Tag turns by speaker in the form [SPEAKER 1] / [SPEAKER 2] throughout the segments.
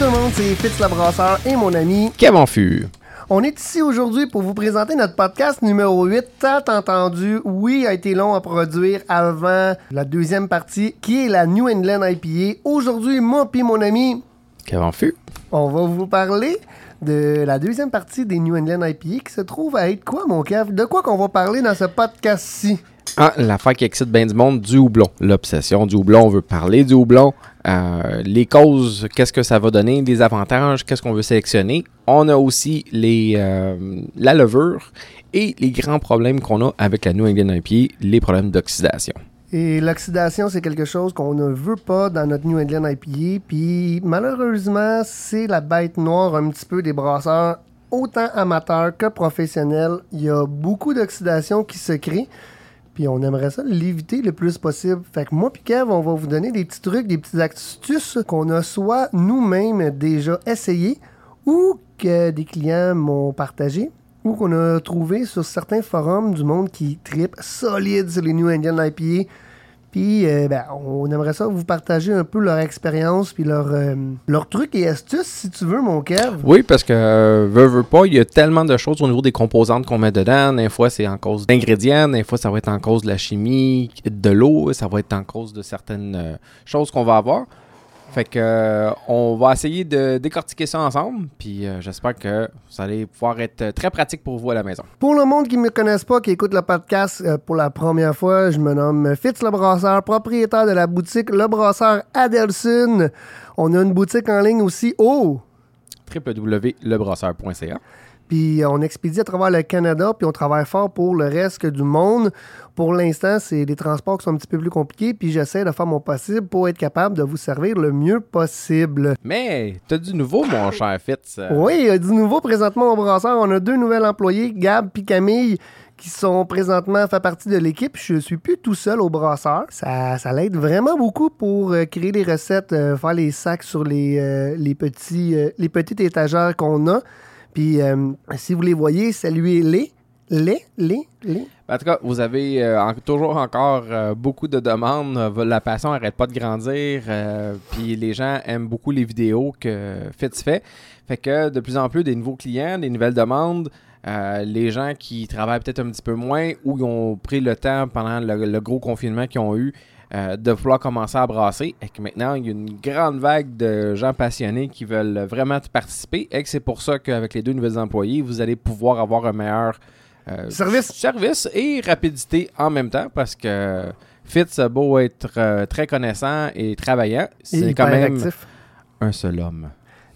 [SPEAKER 1] tout le monde, c'est Fitz le Brasseur et mon ami
[SPEAKER 2] Kevin Fur.
[SPEAKER 1] On est ici aujourd'hui pour vous présenter notre podcast numéro 8, tant entendu. Oui, a été long à produire avant la deuxième partie, qui est la New England IPA. Aujourd'hui, moi et mon ami,
[SPEAKER 2] Kevin Fur.
[SPEAKER 1] on va vous parler de la deuxième partie des New England IPA qui se trouve à être quoi, mon Kev? De quoi qu'on va parler dans ce podcast-ci?
[SPEAKER 2] Ah, l'affaire qui excite bien du monde, du houblon. L'obsession du houblon, on veut parler du houblon. Euh, les causes, qu'est-ce que ça va donner, les avantages, qu'est-ce qu'on veut sélectionner. On a aussi les, euh, la levure et les grands problèmes qu'on a avec la New England IPA, les problèmes d'oxydation.
[SPEAKER 1] Et l'oxydation, c'est quelque chose qu'on ne veut pas dans notre New England IPA. Puis malheureusement, c'est la bête noire un petit peu des brasseurs, autant amateurs que professionnels. Il y a beaucoup d'oxydation qui se crée. Puis on aimerait ça l'éviter le plus possible. Fait que moi puis Kev, on va vous donner des petits trucs, des petites astuces qu'on a soit nous-mêmes déjà essayé ou que des clients m'ont partagé ou qu'on a trouvé sur certains forums du monde qui tripent solide sur les New England IPA. Puis, euh, ben, on aimerait ça vous partager un peu leur expérience puis leur, euh, leurs trucs et astuces, si tu veux, mon Kev.
[SPEAKER 2] Oui, parce que, euh, veut, veut pas, il y a tellement de choses au niveau des composantes qu'on met dedans. Des fois, c'est en cause d'ingrédients, des fois, ça va être en cause de la chimie, de l'eau, ça va être en cause de certaines euh, choses qu'on va avoir. Fait que euh, on va essayer de décortiquer ça ensemble, puis euh, j'espère que vous allez pouvoir être très pratique pour vous à la maison.
[SPEAKER 1] Pour le monde qui ne me connaisse pas, qui écoute le podcast euh, pour la première fois, je me nomme Fitz Le Brasseur, propriétaire de la boutique Le Brasseur Adelson. On a une boutique en ligne aussi au...
[SPEAKER 2] www.lebrasseur.ca
[SPEAKER 1] Puis on expédie à travers le Canada, puis on travaille fort pour le reste du monde. Pour l'instant, c'est des transports qui sont un petit peu plus compliqués, puis j'essaie de faire mon possible pour être capable de vous servir le mieux possible.
[SPEAKER 2] Mais, t'as du nouveau, mon cher Fitz. Euh,
[SPEAKER 1] Oui, il y a du nouveau présentement au brasseur. On a deux nouvelles employés, Gab et Camille, qui sont présentement fait partie de l'équipe. Je suis plus tout seul au brasseur. Ça, ça l'aide vraiment beaucoup pour euh, créer des recettes, euh, faire les sacs sur les, euh, les, petits, les petites étagères qu'on a. Puis, si vous les voyez, saluez-les. Les, les, les.
[SPEAKER 2] En tout cas, vous avez toujours encore beaucoup de demandes. La passion n'arrête pas de grandir. Puis les gens aiment beaucoup les vidéos que Fitz fait. Fait que de plus en plus, des nouveaux clients, des nouvelles demandes. Euh, les gens qui travaillent peut-être un petit peu moins ou qui ont pris le temps pendant le, le gros confinement qu'ils ont eu euh, de vouloir commencer à brasser. Et que maintenant, il y a une grande vague de gens passionnés qui veulent vraiment participer. Et que c'est pour ça qu'avec les deux nouvelles employés, vous allez pouvoir avoir un meilleur euh,
[SPEAKER 1] Service.
[SPEAKER 2] service et rapidité en même temps parce que Fitz a beau être très connaissant et travaillant, c'est quand même un seul homme.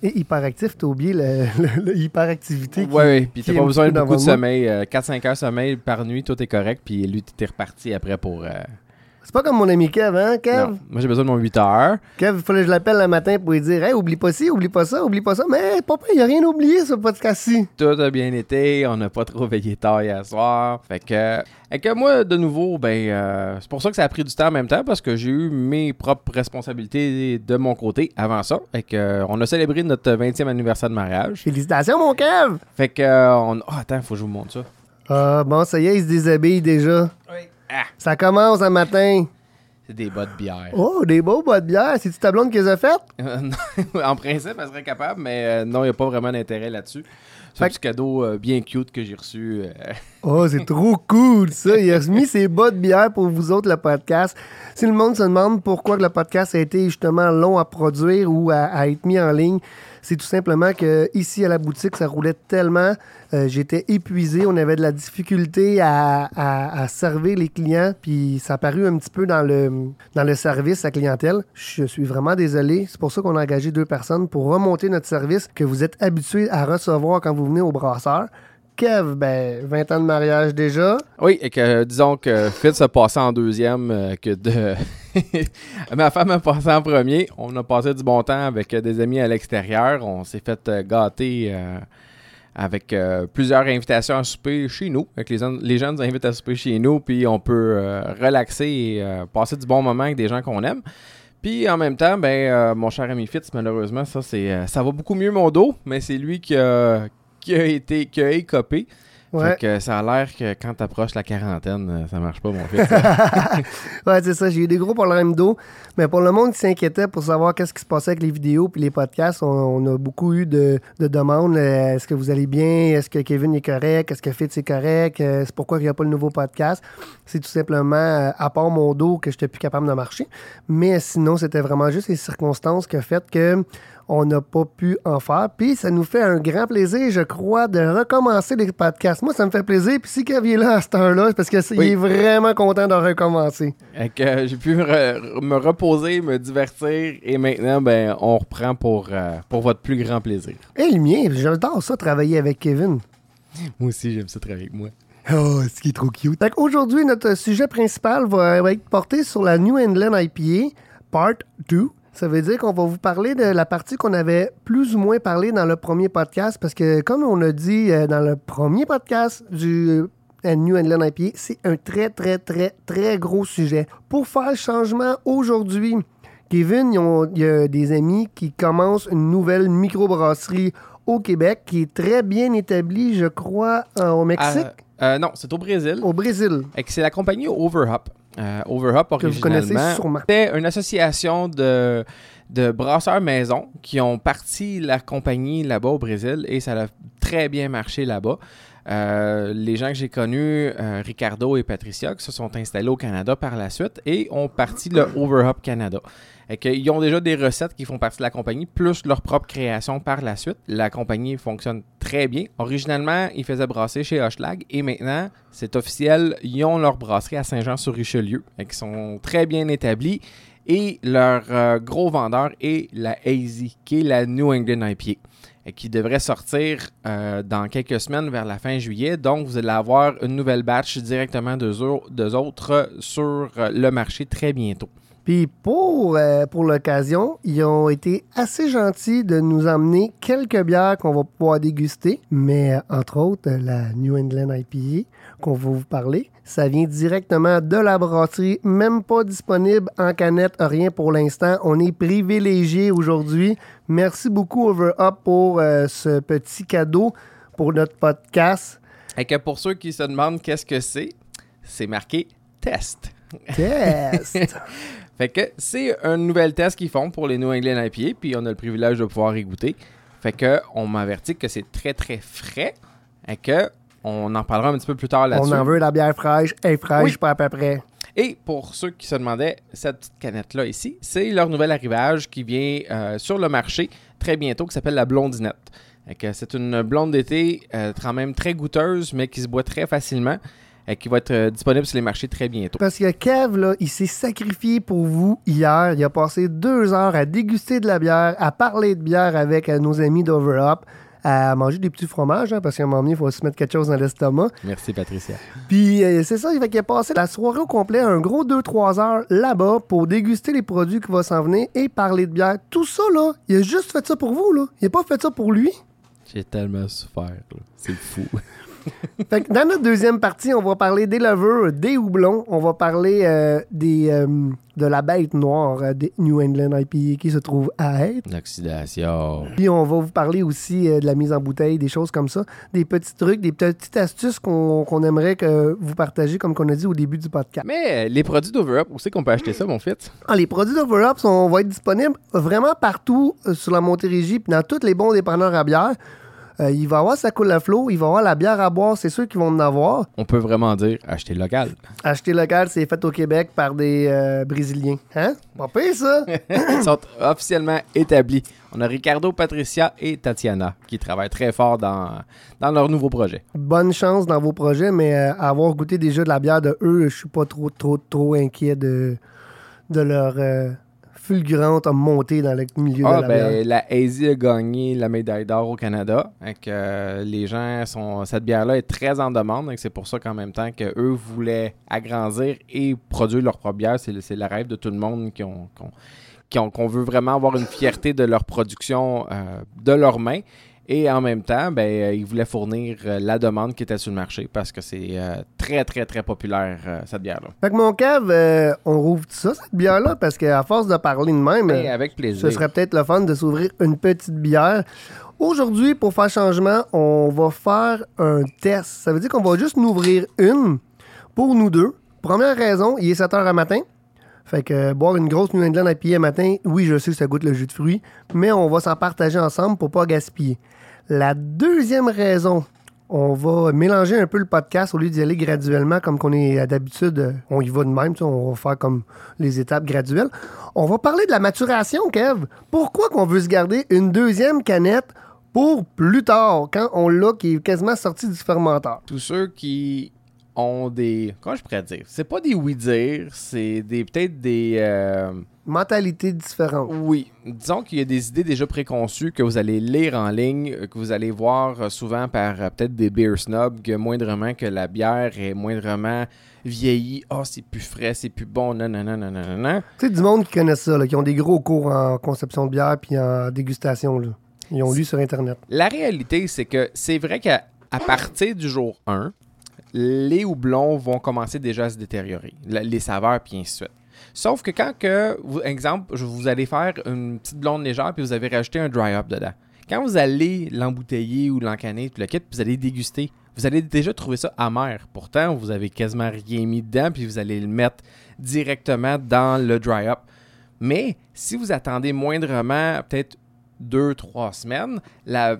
[SPEAKER 1] Et hyperactif, t'as oublié le, le- le hyperactivité. qui-
[SPEAKER 2] Oui, ouais, puis t'as pas besoin de beaucoup de sommeil. euh, 4-5 heures de sommeil par nuit, tout est correct. Puis lui, t'es reparti après pour.
[SPEAKER 1] C'est pas comme mon ami Kev, hein, Kev?
[SPEAKER 2] non. Moi, j'ai besoin de mon 8 heures.
[SPEAKER 1] Kev, il fallait que je l'appelle le matin pour lui dire Hey, oublie pas ci, oublie pas ça, oublie pas ça. Mais papa, il a rien oublié, ce podcast-ci.
[SPEAKER 2] Tout a bien été. On n'a pas trop veillé tard hier soir. Fait que. Et que moi, de nouveau, ben, euh, c'est pour ça que ça a pris du temps en même temps parce que j'ai eu mes propres responsabilités de mon côté avant ça. Fait que, euh, on a célébré notre 20e anniversaire de mariage.
[SPEAKER 1] Félicitations, mon Kev!
[SPEAKER 2] Fait que, euh, on... oh, attends, faut que je vous montre ça.
[SPEAKER 1] Ah, bon, ça y est, il se déshabille déjà.
[SPEAKER 2] Ah,
[SPEAKER 1] Ça commence un matin.
[SPEAKER 2] c'est des bas de bière.
[SPEAKER 1] Oh, des beaux bois de bière. C'est-tu ta blonde qui les a faites?
[SPEAKER 2] Euh, en principe, elle serait capable, mais euh, non, il n'y a pas vraiment d'intérêt là-dessus. C'est un petit cadeau euh, bien cute que j'ai reçu. euh,
[SPEAKER 1] Oh, c'est trop cool, ça. Il a remis ses bas de bière pour vous autres, le podcast. Si le monde se demande pourquoi le podcast a été justement long à produire ou à, à être mis en ligne, c'est tout simplement que ici à la boutique, ça roulait tellement. euh, J'étais épuisé. On avait de la difficulté à, servir les clients. Puis ça a un petit peu dans le, dans le service à clientèle. Je suis vraiment désolé. C'est pour ça qu'on a engagé deux personnes pour remonter notre service que vous êtes habitués à recevoir quand vous venez au brasseur. Kev, ben, 20 ans de mariage déjà.
[SPEAKER 2] Oui, et que disons que Fitz a passé en deuxième, euh, que de. Ma femme a passé en premier. On a passé du bon temps avec euh, des amis à l'extérieur. On s'est fait euh, gâter avec plusieurs invitations à souper chez nous. Avec les, les gens nous invitent à souper chez nous, puis on peut relaxer et passer du bon moment avec des gens qu'on aime. Puis en même temps, ben, mon cher ami Fitz, malheureusement, ça, ça va beaucoup mieux mon dos, mais c'est lui qui a, qui a été qui a écopé.
[SPEAKER 1] Ouais.
[SPEAKER 2] Fait que ça a l'air que quand t'approches la quarantaine, euh, ça marche pas, mon fils.
[SPEAKER 1] ouais, c'est ça. J'ai eu des gros problèmes d'eau. Mais pour le monde qui s'inquiétait pour savoir qu'est-ce qui se passait avec les vidéos puis les podcasts, on, on a beaucoup eu de, de demandes. Euh, Est-ce que vous allez bien? Est-ce que Kevin est correct? Est-ce que Fitz est correct? Euh, c'est pourquoi il n'y a pas le nouveau podcast? C'est tout simplement, euh, à part mon dos, que je n'étais plus capable de marcher. Mais sinon, c'était vraiment juste les circonstances qui ont fait que on n'a pas pu en faire. Puis ça nous fait un grand plaisir, je crois, de recommencer les podcasts. Moi, ça me fait plaisir. Puis si Kev est là à cette heure-là, c'est parce qu'il
[SPEAKER 2] Oui.
[SPEAKER 1] est vraiment content de recommencer.
[SPEAKER 2] Euh, j'ai pu me, re- me reposer, me divertir et maintenant, ben, on reprend pour, euh, pour votre plus grand plaisir.
[SPEAKER 1] Et le mien, j'adore ça, travailler avec Kevin.
[SPEAKER 2] Moi aussi, j'aime ça travailler avec moi.
[SPEAKER 1] Oh, ce qui est trop cute. Aujourd'hui, notre sujet principal va, va être porté sur la New England IPA, Part 2. Ça veut dire qu'on va vous parler de la partie qu'on avait plus ou moins parlé dans le premier podcast, parce que comme on a dit euh, dans le premier podcast du euh, New England IPA, c'est un très, très, très, très gros sujet. Pour faire le changement aujourd'hui, Kevin, il y a des amis qui commencent une nouvelle microbrasserie au Québec qui est très bien établie, je crois, au Mexique.
[SPEAKER 2] Euh, euh, non, c'est au Brésil.
[SPEAKER 1] Au Brésil,
[SPEAKER 2] Et que c'est la compagnie Overhop. Euh, Overhop, originalement, c'était une association de, de brasseurs maison qui ont parti la compagnie là-bas au Brésil et ça a très bien marché là-bas. Euh, les gens que j'ai connus, euh, Ricardo et Patricia, qui se sont installés au Canada par la suite et ont parti le Overhop Canada. Et qu'ils ont déjà des recettes qui font partie de la compagnie, plus leur propre création par la suite. La compagnie fonctionne très bien. Originalement, ils faisaient brasser chez Hochelag et maintenant, c'est officiel, ils ont leur brasserie à Saint-Jean-sur-Richelieu. Et qui sont très bien établis. Et leur euh, gros vendeur est la Hazy, qui est la New England IPA qui devrait sortir euh, dans quelques semaines vers la fin juillet. Donc, vous allez avoir une nouvelle batch directement d'eux d'eux autres sur euh, le marché très bientôt.
[SPEAKER 1] Puis pour, euh, pour l'occasion, ils ont été assez gentils de nous emmener quelques bières qu'on va pouvoir déguster, mais euh, entre autres, la New England IPA qu'on va vous parler, ça vient directement de la brasserie, même pas disponible en canette, rien pour l'instant. On est privilégié aujourd'hui. Merci beaucoup Overup pour euh, ce petit cadeau pour notre podcast.
[SPEAKER 2] Et que pour ceux qui se demandent qu'est-ce que c'est, c'est marqué test.
[SPEAKER 1] Test!
[SPEAKER 2] Fait que c'est un nouvel test qu'ils font pour les New England IPA, puis on a le privilège de pouvoir y goûter. Fait que on m'avertit que c'est très très frais et que on en parlera un petit peu plus tard
[SPEAKER 1] On
[SPEAKER 2] là-dessus.
[SPEAKER 1] en veut la bière fraîche, et fraîche,
[SPEAKER 2] Oui.
[SPEAKER 1] pas à peu près.
[SPEAKER 2] Et pour ceux qui se demandaient, cette petite canette-là ici, c'est leur nouvel arrivage qui vient euh, sur le marché très bientôt, qui s'appelle la Blondinette. Fait que C'est une blonde d'été, euh, quand même très goûteuse, mais qui se boit très facilement et qui va être euh, disponible sur les marchés très bientôt.
[SPEAKER 1] Parce que Kev, là, il s'est sacrifié pour vous hier. Il a passé deux heures à déguster de la bière, à parler de bière avec euh, nos amis d'Overup, à manger des petits fromages, hein, parce qu'à un moment donné, il faut se mettre quelque chose dans l'estomac.
[SPEAKER 2] Merci Patricia.
[SPEAKER 1] Puis euh, c'est ça, il fait qu'il a passé la soirée au complet, un gros 2-3 heures là-bas pour déguster les produits qui vont s'en venir et parler de bière. Tout ça, là, il a juste fait ça pour vous, là. Il a pas fait ça pour lui.
[SPEAKER 2] J'ai tellement souffert, là. c'est fou.
[SPEAKER 1] Fait que dans notre deuxième partie, on va parler des levures, des houblons. On va parler euh, des, euh, de la bête noire euh, des New England IPA qui se trouve à être.
[SPEAKER 2] L'oxydation.
[SPEAKER 1] Puis on va vous parler aussi euh, de la mise en bouteille, des choses comme ça. Des petits trucs, des petites astuces qu'on aimerait que vous partagiez, comme qu'on a dit au début du podcast.
[SPEAKER 2] Mais les produits d'Overup, où c'est qu'on peut acheter ça, mon fils?
[SPEAKER 1] Ah, les produits d'Overup vont être disponibles vraiment partout sur la Montérégie, puis dans tous les bons dépanneurs à bière. Euh, il va y avoir sa coule à flot, il va y avoir la bière à boire, c'est sûr qu'ils vont en avoir.
[SPEAKER 2] On peut vraiment dire acheter local.
[SPEAKER 1] Acheter local, c'est fait au Québec par des euh, Brésiliens. Hein? Pas pire, ça?
[SPEAKER 2] Ils sont officiellement établis. On a Ricardo, Patricia et Tatiana qui travaillent très fort dans, dans leur nouveau projet.
[SPEAKER 1] Bonne chance dans vos projets, mais euh, avoir goûté déjà de la bière de eux, je suis pas trop, trop, trop inquiet de, de leur fulgurante montée dans le milieu
[SPEAKER 2] Ah,
[SPEAKER 1] de la
[SPEAKER 2] ben, la a gagné la médaille d'or au Canada. Que, euh, les gens sont. Cette bière-là est très en demande. donc C'est pour ça qu'en même temps qu'eux voulaient agrandir et produire leur propre bière. C'est le, c'est le rêve de tout le monde qui ont. qui ont- qui ont- qu'on veut vraiment avoir une fierté de leur production euh, de leurs mains. Et en même temps, ben, euh, ils voulaient fournir euh, la demande qui était sur le marché parce que c'est euh, très, très, très populaire, cette bière-là.
[SPEAKER 1] Fait que mon cave, euh, on rouvre ça, cette bière-là, parce qu'à force de parler de même,
[SPEAKER 2] avec plaisir.
[SPEAKER 1] ce serait peut-être le fun de s'ouvrir une petite bière. Aujourd'hui, pour faire changement, on va faire un test. Ça veut dire qu'on va juste nous ouvrir une pour nous deux. Première raison, il est 7 heures à matin. Fait que euh, boire une grosse New England IPA matin, oui, je sais que ça goûte le jus de fruits, mais on va s'en partager ensemble pour pas gaspiller. La deuxième raison, on va mélanger un peu le podcast au lieu d'y aller graduellement comme qu'on est d'habitude. euh, On y va de même, on va faire comme les étapes graduelles. On va parler de la maturation, Kev. Pourquoi qu'on veut se garder une deuxième canette pour plus tard, quand on l'a qui est quasiment sorti du fermenteur?
[SPEAKER 2] Tous ceux qui ont des. Comment je pourrais dire? C'est pas des oui-dire, c'est des peut-être des. euh,
[SPEAKER 1] Mentalité différente.
[SPEAKER 2] Oui, disons qu'il y a des idées déjà préconçues que vous allez lire en ligne, que vous allez voir euh, souvent par euh, peut-être des beer snobs, que moindrement que la bière est moindrement vieillie, oh c'est plus frais, c'est plus bon, non, non, non, non, non, non, non.
[SPEAKER 1] Tu sais, du monde qui connaît ça, là, qui ont des gros cours en conception de bière puis en dégustation. Là. Ils ont lu sur Internet.
[SPEAKER 2] La réalité, c'est que c'est vrai qu'à à partir du jour 1, les houblons vont commencer déjà à se détériorer, les saveurs, puis ainsi de suite. Sauf que quand, que, exemple, vous allez faire une petite blonde légère, puis vous avez rajouté un dry-up dedans. Quand vous allez l'embouteiller ou l'encanner, tout le kit, puis vous allez déguster, vous allez déjà trouver ça amer. Pourtant, vous avez quasiment rien mis dedans, puis vous allez le mettre directement dans le dry-up. Mais si vous attendez moindrement, peut-être deux, trois semaines, la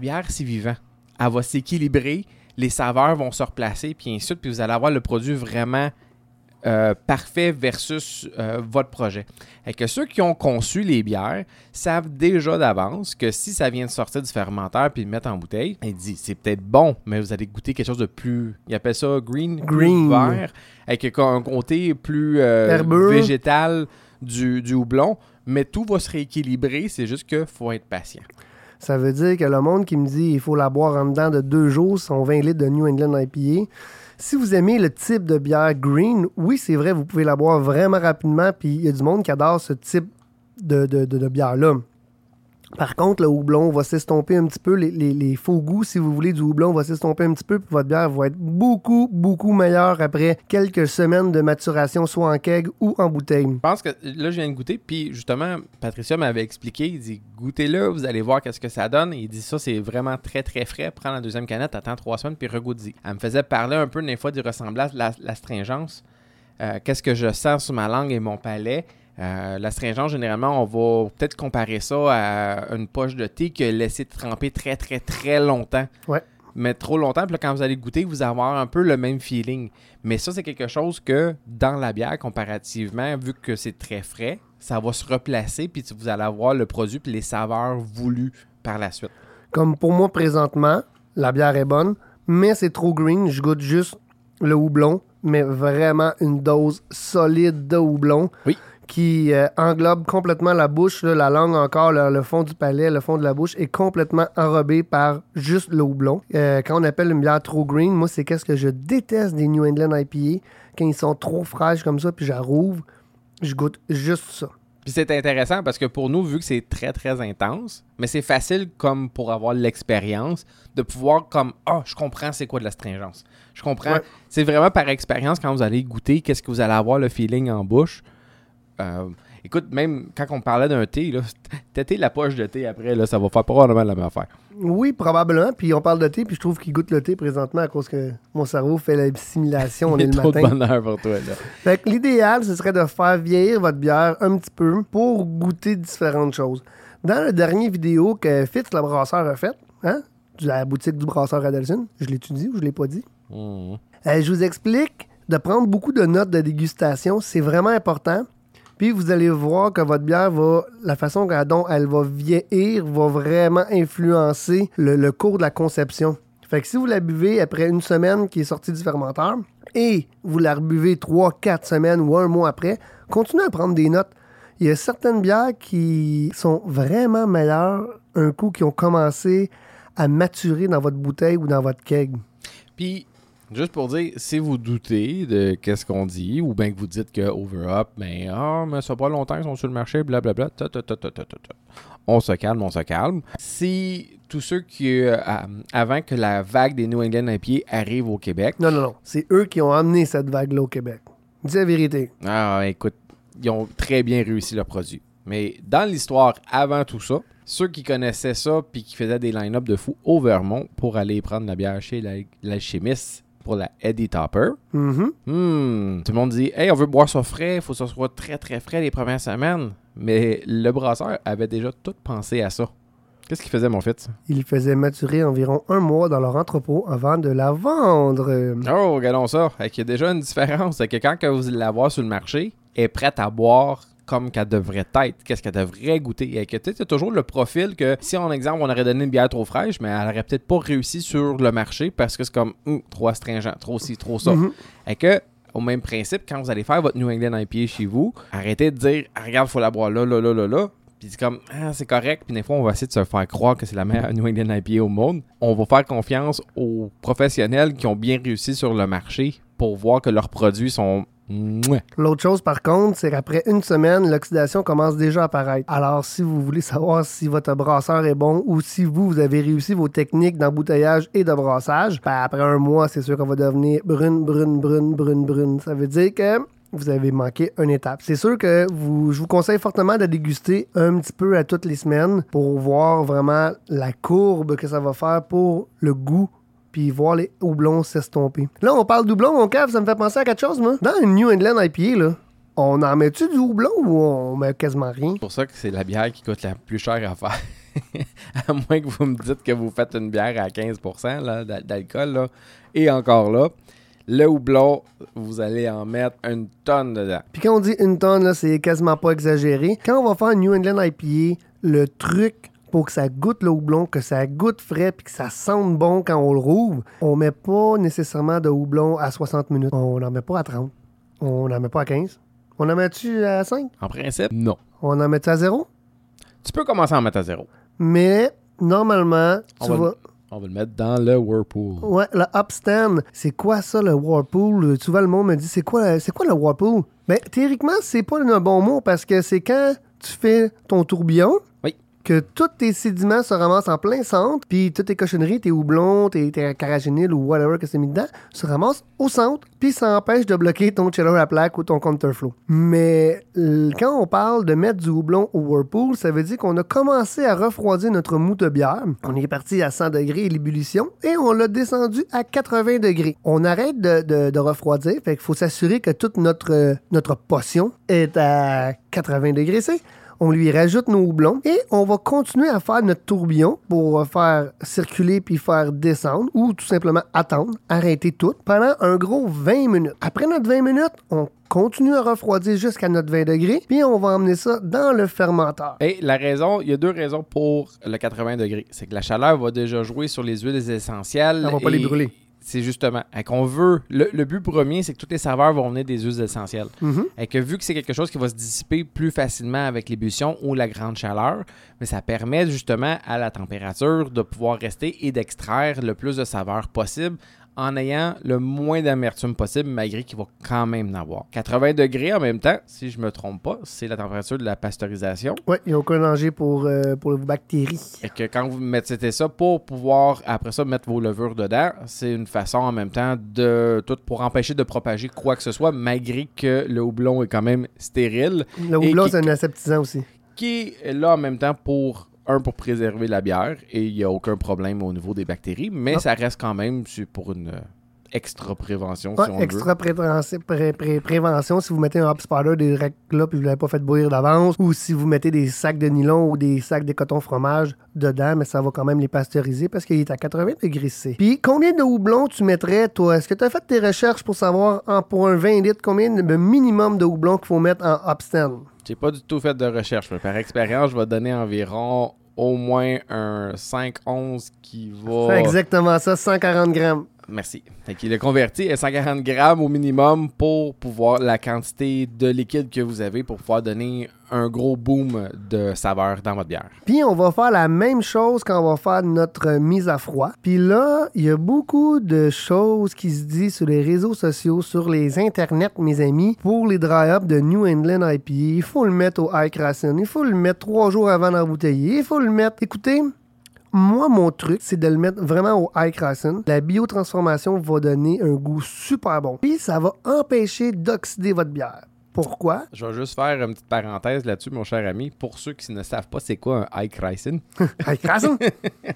[SPEAKER 2] bière, c'est vivant. Elle va s'équilibrer, les saveurs vont se replacer, puis ainsi de suite, puis vous allez avoir le produit vraiment euh, parfait versus euh, votre projet. Et que ceux qui ont conçu les bières savent déjà d'avance que si ça vient de sortir du fermenteur puis le mettre en bouteille, ils disent c'est peut-être bon, mais vous allez goûter quelque chose de plus. Ils appellent ça green,
[SPEAKER 1] Green.
[SPEAKER 2] vert, avec un côté plus euh, végétal du, du houblon. Mais tout va se rééquilibrer, c'est juste qu'il faut être patient.
[SPEAKER 1] Ça veut dire que le monde qui me dit il faut la boire en dedans de deux jours, son 20 litres de New England IPA. Si vous aimez le type de bière green, oui, c'est vrai, vous pouvez la boire vraiment rapidement. Puis il y a du monde qui adore ce type de, de- bière-là. Par contre, le houblon va s'estomper un petit peu. Les, faux goûts, si vous voulez, du houblon va s'estomper un petit peu. Puis votre bière va être beaucoup, beaucoup meilleure après quelques semaines de maturation, soit en keg ou en bouteille.
[SPEAKER 2] Je pense que là, je viens de goûter, puis justement, Patricia m'avait expliqué, il dit goûtez-le, vous allez voir qu'est-ce que ça donne. Il dit ça, c'est vraiment très très frais. Prends la deuxième canette, attends trois semaines, puis regoute-y. Elle me faisait parler un peu des fois du ressemblance, la, l'astringence. Euh, qu'est-ce que je sens sur ma langue et mon palais. Euh, l'astringence, généralement, on va peut-être comparer ça à une poche de thé qui a laissé tremper très très très longtemps.
[SPEAKER 1] Ouais.
[SPEAKER 2] Mais trop longtemps, puis là, quand vous allez goûter, vous allez avoir un peu le même feeling. Mais ça, c'est quelque chose que dans la bière, comparativement, vu que c'est très frais, ça va se replacer, puis vous allez avoir le produit puis les saveurs voulues par la suite.
[SPEAKER 1] Comme pour moi présentement, la bière est bonne, mais c'est trop green. Je goûte juste le houblon, mais vraiment une dose solide de houblon.
[SPEAKER 2] Oui.
[SPEAKER 1] Qui euh, englobe complètement la bouche, là, la langue encore, le, le fond du palais, le fond de la bouche est complètement enrobé par juste le houblon. Euh, quand on appelle une bière trop green, moi c'est qu'est-ce que je déteste des New England IPA quand ils sont trop fraîches comme ça, puis j'arrouve, je goûte juste ça.
[SPEAKER 2] Puis c'est intéressant parce que pour nous, vu que c'est très très intense, mais c'est facile comme pour avoir l'expérience de pouvoir comme ah je comprends c'est quoi de l'astringence. Je comprends.
[SPEAKER 1] Ouais.
[SPEAKER 2] C'est vraiment par expérience quand vous allez goûter qu'est-ce que vous allez avoir le feeling en bouche. Euh, écoute, même quand on parlait d'un thé, là, la poche de thé après, là, ça va faire probablement la même affaire.
[SPEAKER 1] Oui, probablement. Puis on parle de thé, puis je trouve qu'il goûte le thé présentement à cause que mon cerveau fait l'assimilation. On est le
[SPEAKER 2] trop
[SPEAKER 1] matin.
[SPEAKER 2] de bonheur pour toi là.
[SPEAKER 1] Fait que l'idéal, ce serait de faire vieillir votre bière un petit peu pour goûter différentes choses. Dans la dernière vidéo que Fitz, le brasseur, a faite, hein, de la boutique du brasseur Adelson, je l'ai-tu dit ou je l'ai pas dit?
[SPEAKER 2] Mhm.
[SPEAKER 1] Euh, je vous explique de prendre beaucoup de notes de dégustation. C'est vraiment important. Puis vous allez voir que votre bière va, la façon dont elle va vieillir va vraiment influencer le, cours de la conception. Fait que si vous la buvez après une semaine qui est sortie du fermenteur et vous la rebuvez 3, 4 semaines ou un mois après, continuez à prendre des notes. Il y a certaines bières qui sont vraiment meilleures un coup qui ont commencé à maturer dans votre bouteille ou dans votre keg.
[SPEAKER 2] Puis, juste pour dire, si vous doutez de qu'est-ce qu'on dit, ou bien que vous dites que Overup, mais ah, mais ça pas longtemps qu'ils sont sur le marché, blablabla, ta, ta, ta, ta, ta, ta, ta. on se calme, on se calme. Si tous ceux qui, euh, avant que la vague des New England IPA arrive au Québec,
[SPEAKER 1] Non, non, non. C'est eux qui ont amené cette vague-là au Québec. Dis la vérité.
[SPEAKER 2] ah, écoute, ils ont très bien réussi leur produit. Mais dans l'histoire avant tout ça, ceux qui connaissaient ça puis qui faisaient des line-up de fou au Vermont pour aller prendre la bière chez la- l'alchimiste pour la Eddie Topper.
[SPEAKER 1] Mhm.
[SPEAKER 2] Hmm, tout le monde dit Hey, on veut boire ça frais, il faut que ça soit très très frais les premières semaines. Mais le brasseur avait déjà tout pensé à ça. Qu'est-ce qu'il faisait, mon fils?
[SPEAKER 1] Ils faisaient maturer environ un mois dans leur entrepôt avant de la vendre.
[SPEAKER 2] Oh, regardons ça. Qu'il y a déjà une différence. C'est que quand vous allez la voir sur le marché, elle est prête à boire comme qu'elle devrait être. Qu'est-ce qu'elle devrait goûter. Et que tu sais, toujours le profil que si, en exemple, on aurait donné une bière trop fraîche, mais elle aurait peut-être pas réussi sur le marché parce que c'est comme Hum, trop astringent, trop ci, trop ça.
[SPEAKER 1] Mhm.
[SPEAKER 2] Et que, au même principe, quand vous allez faire votre New England IPA chez vous, arrêtez de dire Ah, regarde, faut la boire là, là, là, là, là. Puis c'est comme Ah, c'est correct. Puis des fois, on va essayer de se faire croire que c'est la meilleure New England IPA au monde. On va faire confiance aux professionnels qui ont bien réussi sur le marché pour voir que leurs produits sont.
[SPEAKER 1] L'autre chose, par contre, c'est qu'après une semaine, l'oxydation commence déjà à apparaître. Alors, si vous voulez savoir si votre brasseur est bon ou si vous, vous avez réussi vos techniques d'embouteillage et de brassage, ben, après un mois, c'est sûr qu'on va devenir brune, brune, brune, brune, brune. Ça veut dire que vous avez manqué une étape. C'est sûr que vous, je vous conseille fortement de déguster un petit peu à toutes les semaines pour voir vraiment la courbe que ça va faire pour le goût puis voir les houblons s'estomper. Là, on parle doublon, mon cave, ça me fait penser à quelque chose, moi. Dans une New England IPA, là, on en met-tu du houblon ou on met quasiment rien?
[SPEAKER 2] C'est pour ça que c'est la bière qui coûte la plus chère à faire. à moins que vous me dites que vous faites une bière à 15% là, d'a- d'alcool. là. Et encore là, le houblon, vous allez en mettre une tonne dedans.
[SPEAKER 1] Puis quand on dit une tonne, là, c'est quasiment pas exagéré. Quand on va faire une New England IPA, le truc pour que ça goûte le houblon, que ça goûte frais, puis que ça sente bon quand on le rouvre, on met pas nécessairement de houblon à 60 minutes. On n'en met pas à 30. On n'en met pas à 15. On en met-tu à 5?
[SPEAKER 2] En principe, non.
[SPEAKER 1] On en met-tu à 0?
[SPEAKER 2] Tu peux commencer à en mettre à zéro.
[SPEAKER 1] Mais normalement,
[SPEAKER 2] On
[SPEAKER 1] tu
[SPEAKER 2] va-
[SPEAKER 1] vas...
[SPEAKER 2] On va le mettre dans le whirlpool.
[SPEAKER 1] Ouais, le upstand, c'est quoi ça, le Whirlpool? Souvent, le monde me dit, c'est quoi, c'est quoi le Whirlpool? Ben, théoriquement, c'est pas un bon mot parce que c'est quand tu fais ton tourbillon.
[SPEAKER 2] Oui.
[SPEAKER 1] Que tous tes sédiments se ramassent en plein centre, puis toutes tes cochonneries, tes houblons, tes, tes ou whatever que c'est mis dedans, se ramassent au centre, puis ça empêche de bloquer ton chiller à plaque ou ton counterflow. Mais quand on parle de mettre du houblon au whirlpool, ça veut dire qu'on a commencé à refroidir notre mou de bière. On est parti à 100 degrés l'ébullition et on l'a descendu à 80 degrés. On arrête de refroidir, fait qu'il faut s'assurer que toute notre, euh, notre potion est à 80 degrés C. On lui rajoute nos houblons et on va continuer à faire notre tourbillon pour faire circuler puis faire descendre ou tout simplement attendre, arrêter tout pendant un gros 20 minutes. Après notre 20 minutes, on continue à refroidir jusqu'à notre 20 degrés puis on va emmener ça dans le fermenteur.
[SPEAKER 2] Et la raison, il y a deux raisons pour le 80 degrés. C'est que la chaleur va déjà jouer sur les huiles essentielles.
[SPEAKER 1] On va pas les brûler.
[SPEAKER 2] C'est justement. Et qu'on veut. Le, le but premier, c'est que toutes les saveurs vont venir des huiles essentielles.
[SPEAKER 1] Mhm.
[SPEAKER 2] Et que vu que c'est quelque chose qui va se dissiper plus facilement avec l'ébullition ou la grande chaleur, mais ça permet justement à la température de pouvoir rester et d'extraire le plus de saveurs possible en ayant le moins d'amertume possible, malgré qu'il va quand même en avoir. 80 degrés en même temps, si je me trompe pas, c'est la température de la pasteurisation.
[SPEAKER 1] Ouais, il n'y a aucun danger pour, euh, pour les bactéries.
[SPEAKER 2] Et que quand vous mettez ça pour pouvoir, après ça, mettre vos levures dedans, c'est une façon en même temps de tout pour empêcher de propager quoi que ce soit, malgré que le houblon est quand même stérile,
[SPEAKER 1] Le houblon, c'est un aseptisant aussi.
[SPEAKER 2] qui est là en même temps pour un pour préserver la bière et il n'y a aucun problème au niveau des bactéries, mais
[SPEAKER 1] Non.
[SPEAKER 2] ça reste quand même pour une euh, extra prévention
[SPEAKER 1] Ouais,
[SPEAKER 2] si on veut.
[SPEAKER 1] extra prévention, pré- pré- prévention si vous mettez un hop spider des racks là puis vous l'avez pas fait bouillir d'avance ou si vous mettez des sacs de nylon ou des sacs de coton fromage dedans mais ça va quand même les pasteuriser parce qu'il est à 80 degrés C. Puis combien de houblon tu mettrais toi? Est-ce que tu as fait tes recherches pour savoir en, pour un 20 litres combien de minimum de houblon qu'il faut mettre en upstand
[SPEAKER 2] J'ai pas du tout fait de recherche, mais par expérience, je vais donner environ au moins un 5-11 qui va...
[SPEAKER 1] C'est exactement ça 140 grammes.
[SPEAKER 2] Merci. Fait qu'il est converti à 140 grammes au minimum pour pouvoir la quantité de liquide que vous avez pour pouvoir donner un gros boom de saveur dans votre bière.
[SPEAKER 1] Puis on va faire la même chose quand on va faire notre mise à froid. Puis là, il y a beaucoup de choses qui se disent sur les réseaux sociaux, sur les internets, mes amis, pour les dry-up de New England IPA. Il faut le mettre au high crassin. Il faut le mettre trois jours avant d'embouteiller. Il faut le mettre... Écoutez, moi, mon truc, c'est de le mettre vraiment au high crassin. La biotransformation va donner un goût super bon. Puis ça va empêcher d'oxyder votre bière. Pourquoi?
[SPEAKER 2] Je vais juste faire une petite parenthèse là-dessus, mon cher ami. Pour ceux qui ne savent pas c'est quoi un high ricin,
[SPEAKER 1] Hey, Carson?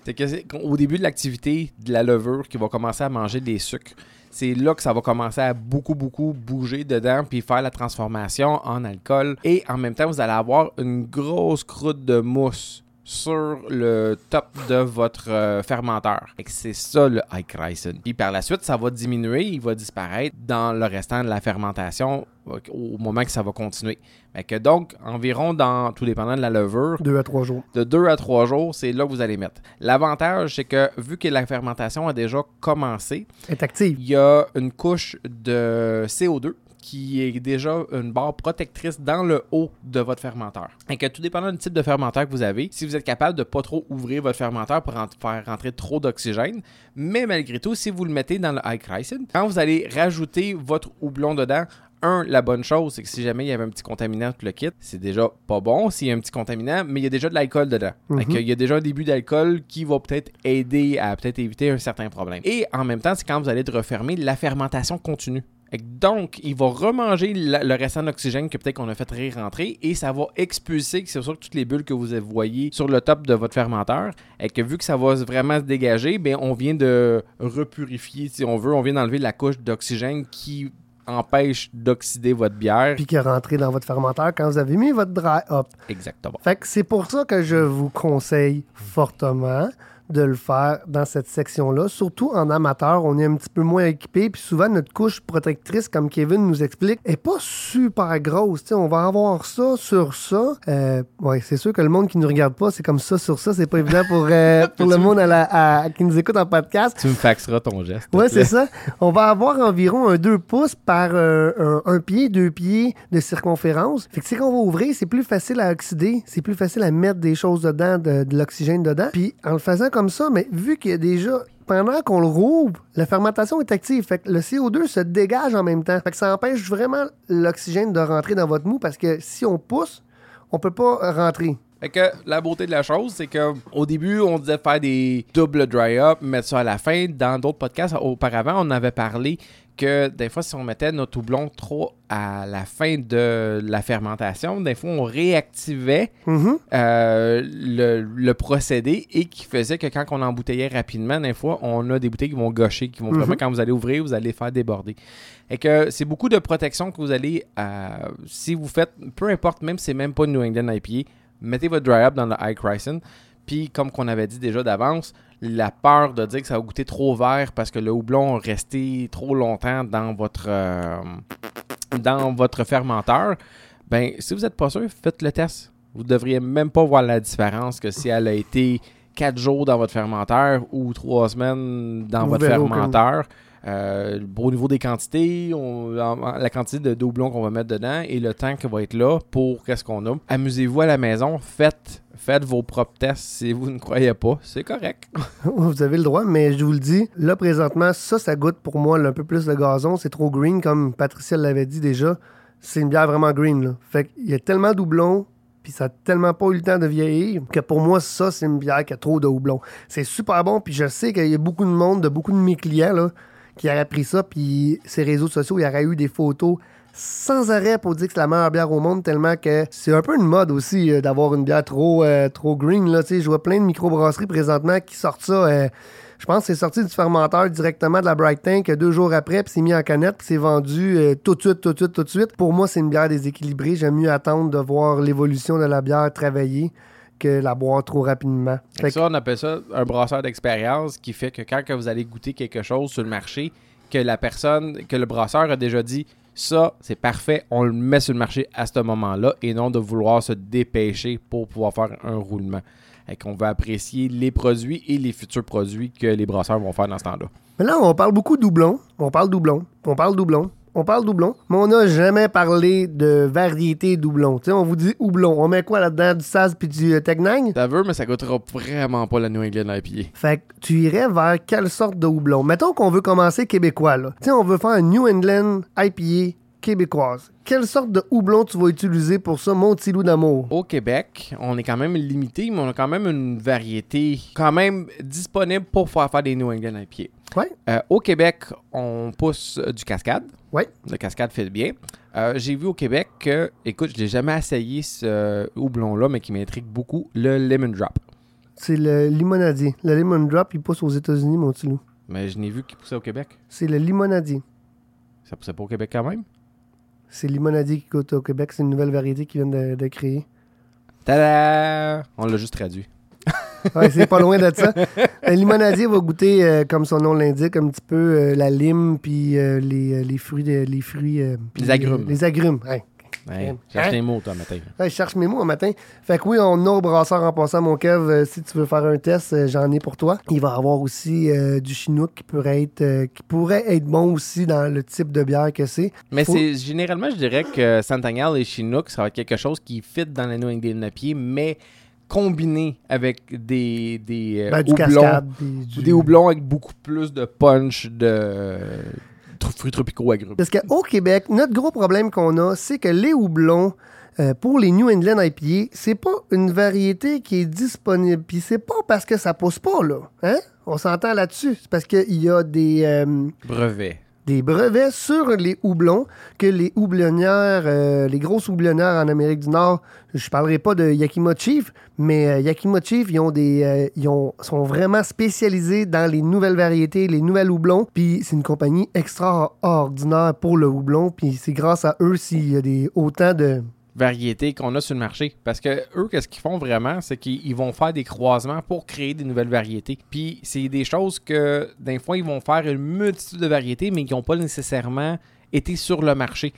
[SPEAKER 2] c'est que c'est au début de l'activité de la levure qui va commencer à manger des sucres. C'est là que ça va commencer à beaucoup, beaucoup bouger dedans puis faire la transformation en alcool. Et en même temps, vous allez avoir une grosse croûte de mousse sur le top de votre euh, fermenteur. C'est ça le high ricin. Puis par la suite, ça va diminuer, il va disparaître dans le restant de la fermentation au moment que ça va continuer. Fait que donc, environ dans, tout dépendant de la levure,
[SPEAKER 1] Deux à trois jours.
[SPEAKER 2] de 2 à 3 jours, c'est là que vous allez mettre. L'avantage, c'est que vu que la fermentation a déjà commencé,
[SPEAKER 1] Est active.
[SPEAKER 2] il y a une couche de CO2 qui est déjà une barre protectrice dans le haut de votre fermenteur. Et que tout dépendant du type de fermenteur que vous avez, si vous êtes capable de pas trop ouvrir votre fermenteur pour faire rentrer trop d'oxygène, mais malgré tout, si vous le mettez dans le high ricin, quand vous allez rajouter votre houblon dedans, un, la bonne chose, c'est que si jamais il y avait un petit contaminant tout le kit, c'est déjà pas bon s'il y a un petit contaminant, mais il y a déjà de l'alcool dedans.
[SPEAKER 1] Mhm.
[SPEAKER 2] qu'il y a déjà un début d'alcool qui va peut-être aider à peut-être éviter un certain problème. Et en même temps, c'est quand vous allez le refermer, la fermentation continue. Donc, il va remanger la- le restant d'oxygène que peut-être qu'on a fait rentrer et ça va expulser, c'est sûr toutes les bulles que vous voyez sur le top de votre fermenteur, et que vu que ça va vraiment se dégager, ben on vient de repurifier, si on veut, on vient d'enlever la couche d'oxygène qui empêche d'oxyder votre bière.
[SPEAKER 1] Puis qui est rentré dans votre fermenteur quand vous avez mis votre dry hop.
[SPEAKER 2] Exactement.
[SPEAKER 1] Fait que c'est pour ça que je vous conseille fortement de le faire dans cette section-là. Surtout en amateur, on est un petit peu moins équipé. Puis souvent, notre couche protectrice, comme Kevin nous explique, est pas super grosse. On va avoir ça sur ça. Euh, ouais, c'est sûr que le monde qui nous regarde pas, c'est comme ça sur ça. C'est pas évident pour, euh, pour le monde à la- à- qui nous écoute en podcast.
[SPEAKER 2] Tu me faxeras ton geste.
[SPEAKER 1] Ouais, c'est ça. On va avoir environ un 2 pouces par euh, un, un pied, deux pieds de circonférence. Fait que c'est qu'on va ouvrir, c'est plus facile à oxyder, c'est plus facile à mettre des choses dedans, de, de l'oxygène dedans. Puis en le faisant comme ça, mais vu qu'il y a déjà pendant qu'on le rouvre, la fermentation est active. Fait que le CO2 se dégage en même temps. Fait que ça empêche vraiment l'oxygène de rentrer dans votre mou parce que si on pousse, on peut pas rentrer.
[SPEAKER 2] Fait que la beauté de la chose, c'est que au début, on disait faire des double dry-up, mettre ça à la fin. Dans d'autres podcasts auparavant, on avait parlé que des fois, si on mettait notre houblon trop à la fin de la fermentation, des fois, on réactivait
[SPEAKER 1] Mhm.
[SPEAKER 2] euh, le, le procédé et qui faisait que quand on embouteillait rapidement, des fois, on a des bouteilles qui vont gâcher, qui vont vraiment, quand vous allez ouvrir, vous allez faire déborder. Et que c'est beaucoup de protection que vous allez, euh, si vous faites, peu importe, même si c'est même pas une New England IPA, mettez votre dry up dans le high ricin. Puis, comme qu'on avait dit déjà d'avance, la peur de dire que ça va goûter trop vert parce que le houblon est resté trop longtemps dans votre, euh, dans votre fermenteur, ben, si vous n'êtes pas sûr, faites le test. Vous ne devriez même pas voir la différence que si elle a été 4 jours dans votre fermenteur ou 3 semaines dans
[SPEAKER 1] Vous
[SPEAKER 2] votre
[SPEAKER 1] aucun.
[SPEAKER 2] Euh, au niveau des quantités, la quantité de doublons qu'on va mettre dedans et le temps qui va être là pour qu'est-ce qu'on a. Amusez-vous à la maison, faites, vos propres tests si vous ne croyez pas. C'est correct.
[SPEAKER 1] Vous avez le droit, mais je vous le dis, là, présentement, ça, ça goûte pour moi un peu plus de gazon. C'est trop green, comme Patricia l'avait dit déjà. C'est une bière vraiment green. Là. Y a tellement de houblon, puis ça a tellement pas eu le temps de vieillir, que pour moi, ça, c'est une bière qui a trop de houblon. C'est super bon, puis je sais qu'il y a beaucoup de monde, de beaucoup de mes clients, là, qui auraient pris ça, puis ces réseaux sociaux, il aurait eu des photos sans arrêt pour dire que c'est la meilleure bière au monde, tellement que c'est un peu une mode aussi euh, d'avoir une bière trop, euh, trop green. Là, je vois plein de microbrasseries présentement qui sortent ça. euh, je pense que c'est sorti du fermenteur directement de la Bright Tank deux jours après, puis c'est mis en canette, puis c'est vendu tout de suite, tout de suite, tout de suite. Pour moi, c'est une bière déséquilibrée. J'aime mieux attendre de voir l'évolution de la bière travailler que la boire trop rapidement.
[SPEAKER 2] Fait ça, on appelle ça un brasseur d'expérience qui fait que quand que vous allez goûter quelque chose sur le marché, que la personne, que le brasseur a déjà dit ça, c'est parfait, on le met sur le marché à ce moment-là et non de vouloir se dépêcher pour pouvoir faire un roulement. Et qu'on va apprécier les produits et les futurs produits que les brasseurs vont faire dans ce temps-là.
[SPEAKER 1] Mais là, on parle beaucoup de doublons. On parle doublon. On parle doublon. On parle doublon. Mais on n'a jamais parlé de variété doublon. Tu sais, on vous dit houblon. On met quoi là-dedans? Du Saz puis du euh, Tegnang?
[SPEAKER 2] Ça veut, mais ça goûtera vraiment pas la New England IPA.
[SPEAKER 1] Fait que tu irais vers quelle sorte de houblon? Mettons qu'on veut commencer québécois, là. Tu sais, on veut faire un New England IPA québécoise. Quelle sorte de houblon tu vas utiliser pour ça, mon petit loup d'amour?
[SPEAKER 2] Au Québec, on est quand même limité, mais on a quand même une variété quand même disponible pour pouvoir faire des New England IPA.
[SPEAKER 1] Ouais.
[SPEAKER 2] Euh, au Québec, on pousse euh, du cascade.
[SPEAKER 1] Ouais.
[SPEAKER 2] Le cascade fait bien. Euh, J'ai vu au Québec que, écoute, je l'ai jamais essayé ce houblon-là, mais qui m'intrigue beaucoup, le Lemon Drop.
[SPEAKER 1] C'est le limonadier. Le lemon drop, il pousse aux États-Unis, mon petit loup.
[SPEAKER 2] Mais je n'ai vu qu'il poussait au Québec.
[SPEAKER 1] C'est le limonadier.
[SPEAKER 2] Ça poussait pas au Québec quand même?
[SPEAKER 1] C'est le limonadier qui coûte au Québec. C'est une nouvelle variété qu'ils viennent de, de créer.
[SPEAKER 2] Tada! On l'a juste traduit.
[SPEAKER 1] Ouais, c'est pas loin de ça. Un limonadier va goûter, euh, comme son nom l'indique, un petit peu euh, la lime puis euh, les, euh, les fruits. De, les, fruits euh,
[SPEAKER 2] Les agrumes.
[SPEAKER 1] Les, agrumes. Ouais.
[SPEAKER 2] Ouais,
[SPEAKER 1] Hein?
[SPEAKER 2] Cherche les mots, toi, matin.
[SPEAKER 1] Ouais, je cherche mes mots un matin. Fait que oui, on a au brasseur en passant, mon Kev. euh, si tu veux faire un test, euh, j'en ai pour toi. Il va y avoir aussi euh, du chinook qui pourrait, être, qui pourrait être bon aussi dans le type de bière que c'est.
[SPEAKER 2] Mais
[SPEAKER 1] Faut-
[SPEAKER 2] c'est généralement, je dirais que Santagnal et Chinook, ça va être quelque chose qui fit dans la New England IPA, mais combiné avec des, des
[SPEAKER 1] Ben, du
[SPEAKER 2] houblons.
[SPEAKER 1] cascade. puis
[SPEAKER 2] ou
[SPEAKER 1] du-
[SPEAKER 2] des houblons avec beaucoup plus de punch de fruits tropicaux agrumes.
[SPEAKER 1] Parce qu'au Québec, notre gros problème qu'on a, c'est que les houblons, euh, pour les New England IPA, c'est pas une variété qui est disponible. Puis c'est pas parce que ça pousse pas, là. Hein? On s'entend là-dessus. C'est parce qu'il y a des, euh,
[SPEAKER 2] Brevet.
[SPEAKER 1] Des brevets sur les houblons que les houblonnières, euh, les grosses houblonnières en Amérique du Nord, je parlerai pas de Yakima Chief, mais euh, Yakima Chief, ils ont des, euh, ils ont, sont vraiment spécialisés dans les nouvelles variétés, les nouvelles houblons. Puis c'est une compagnie extraordinaire pour le houblon. Puis c'est grâce à eux s'il y a des autant de
[SPEAKER 2] variétés qu'on a sur le marché. Parce que eux, qu'est-ce qu'ils font vraiment, c'est qu'ils ils vont faire des croisements pour créer des nouvelles variétés. Puis c'est des choses que, d'un fois, ils vont faire une multitude de variétés, mais qui n'ont pas nécessairement été sur le marché.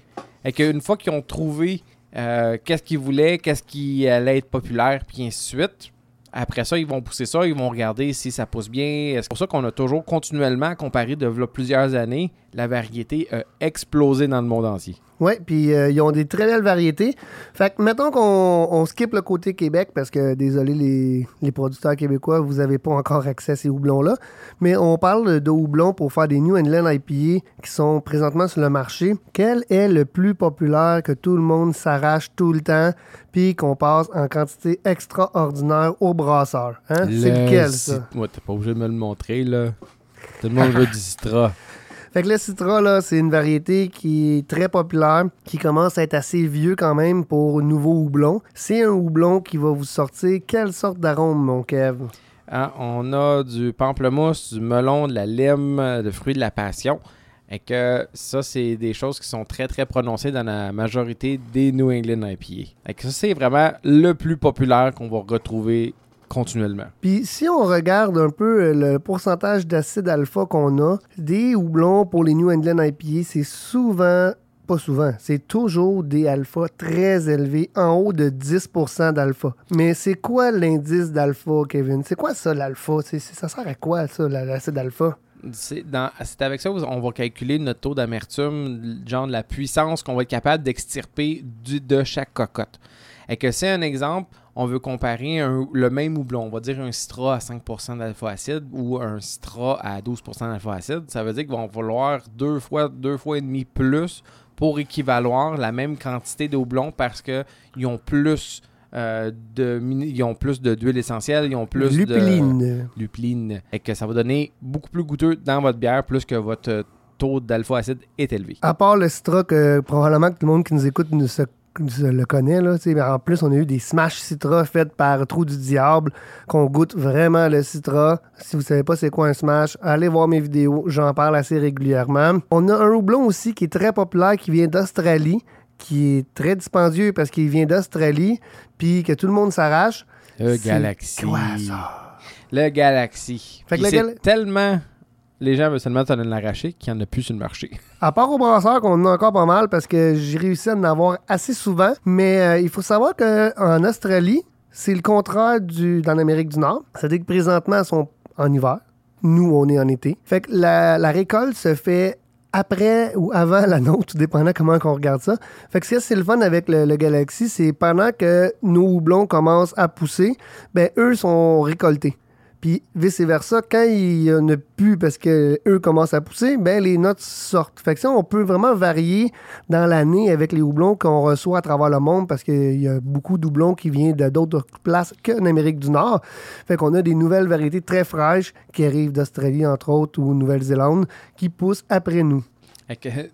[SPEAKER 2] Et qu'une fois qu'ils ont trouvé euh, qu'est-ce qu'ils voulaient, qu'est-ce qui allait être populaire, puis ainsi de suite, après ça, ils vont pousser ça, ils vont regarder si ça pousse bien. C'est pour ça qu'on a toujours continuellement comparé de plusieurs années, la variété a explosé dans le monde entier.
[SPEAKER 1] Oui, puis euh, ils ont des très belles variétés. Fait que mettons qu'on on skip le côté Québec, parce que désolé les, les producteurs québécois, vous n'avez pas encore accès à ces houblons-là. Mais on parle de houblons pour faire des New England IPA qui sont présentement sur le marché. Quel est le plus populaire que tout le monde s'arrache tout le temps, puis qu'on passe en quantité extraordinaire au brasseur? Hein? C'est
[SPEAKER 2] Le
[SPEAKER 1] lequel, ça?
[SPEAKER 2] Ouais, t'es pas obligé de me le montrer, là. Tout le monde veut du Citra.
[SPEAKER 1] Fait que le Citra, là, c'est une variété qui est très populaire, qui commence à être assez vieux quand même pour nouveau houblon. C'est un houblon qui va vous sortir quelle sorte d'arôme, mon Kev?
[SPEAKER 2] Hein, on a du pamplemousse, du melon, de la lime, de fruits de la passion. Et que ça, c'est des choses qui sont très, très prononcées dans la majorité des New England IPA. Et que ça, c'est vraiment le plus populaire qu'on va retrouver continuellement.
[SPEAKER 1] Puis si on regarde un peu euh, le pourcentage d'acide alpha qu'on a, des houblons pour les New England IPA, c'est souvent, pas souvent, c'est toujours des alpha très élevés, en haut de 10% d'alpha. Mais c'est quoi l'indice d'alpha, Kevin? C'est quoi ça, l'alpha? Ça sert à quoi, ça, la- l'acide alpha?
[SPEAKER 2] C'est avec ça qu'on va calculer notre taux d'amertume, genre de la puissance qu'on va être capable d'extirper du- de chaque cocotte. Et que c'est un exemple, on veut comparer un- le même houblon, on va dire un citra à 5% d'alpha-acide ou un citra à 12% d'alpha-acide, ça veut dire qu'il va falloir deux fois, deux fois et demi plus pour équivaloir la même quantité de houblon parce qu'ils ont plus euh, de ils ont plus de d'huile essentielle, ils ont plus de
[SPEAKER 1] Lupiline.
[SPEAKER 2] et que ça va donner beaucoup plus goûteux dans votre bière plus que votre taux d'alpha-acide est élevé.
[SPEAKER 1] À part le Citra, que probablement que tout le monde qui nous écoute ne se le connaît. Là, mais en plus, on a eu des Smash Citra faites par Trou du Diable, qu'on goûte vraiment le Citra. Si vous savez pas c'est quoi un Smash, allez voir mes vidéos, j'en parle assez régulièrement. On a un houblon aussi qui est très populaire, qui vient d'Australie, qui est très dispendieux parce qu'il vient d'Australie, puis que tout le monde s'arrache.
[SPEAKER 2] Le Galaxy.
[SPEAKER 1] quoi, ça?
[SPEAKER 2] Le Galaxy.
[SPEAKER 1] Fait que
[SPEAKER 2] Puis
[SPEAKER 1] le
[SPEAKER 2] c'est
[SPEAKER 1] Gal-
[SPEAKER 2] tellement... Les gens veulent seulement t'en l'arracher qu'il n'y en a plus sur le marché.
[SPEAKER 1] À part au brasseur, qu'on en a encore pas mal parce que j'ai réussi à en avoir assez souvent. Mais euh, il faut savoir qu'en Australie, c'est le contraire du, dans l'Amérique du Nord. C'est-à-dire que présentement, ils sont en hiver. Nous, on est en été. Fait que la, récolte se fait après ou avant la nôtre, tout dépendant comment on regarde ça. Fait que ce que c'est le fun avec le, le Galaxy, c'est pendant que nos houblons commencent à pousser, ben eux sont récoltés. Puis vice-versa, quand il y en a plus parce que eux commencent à pousser, ben les notes sortent. Fait que ça, on peut vraiment varier dans l'année avec les houblons qu'on reçoit à travers le monde parce qu'il y a beaucoup de houblons qui viennent de d'autres places qu'en Amérique du Nord. Fait qu'on a des nouvelles variétés très fraîches qui arrivent d'Australie, entre autres, ou Nouvelle-Zélande, qui poussent après nous.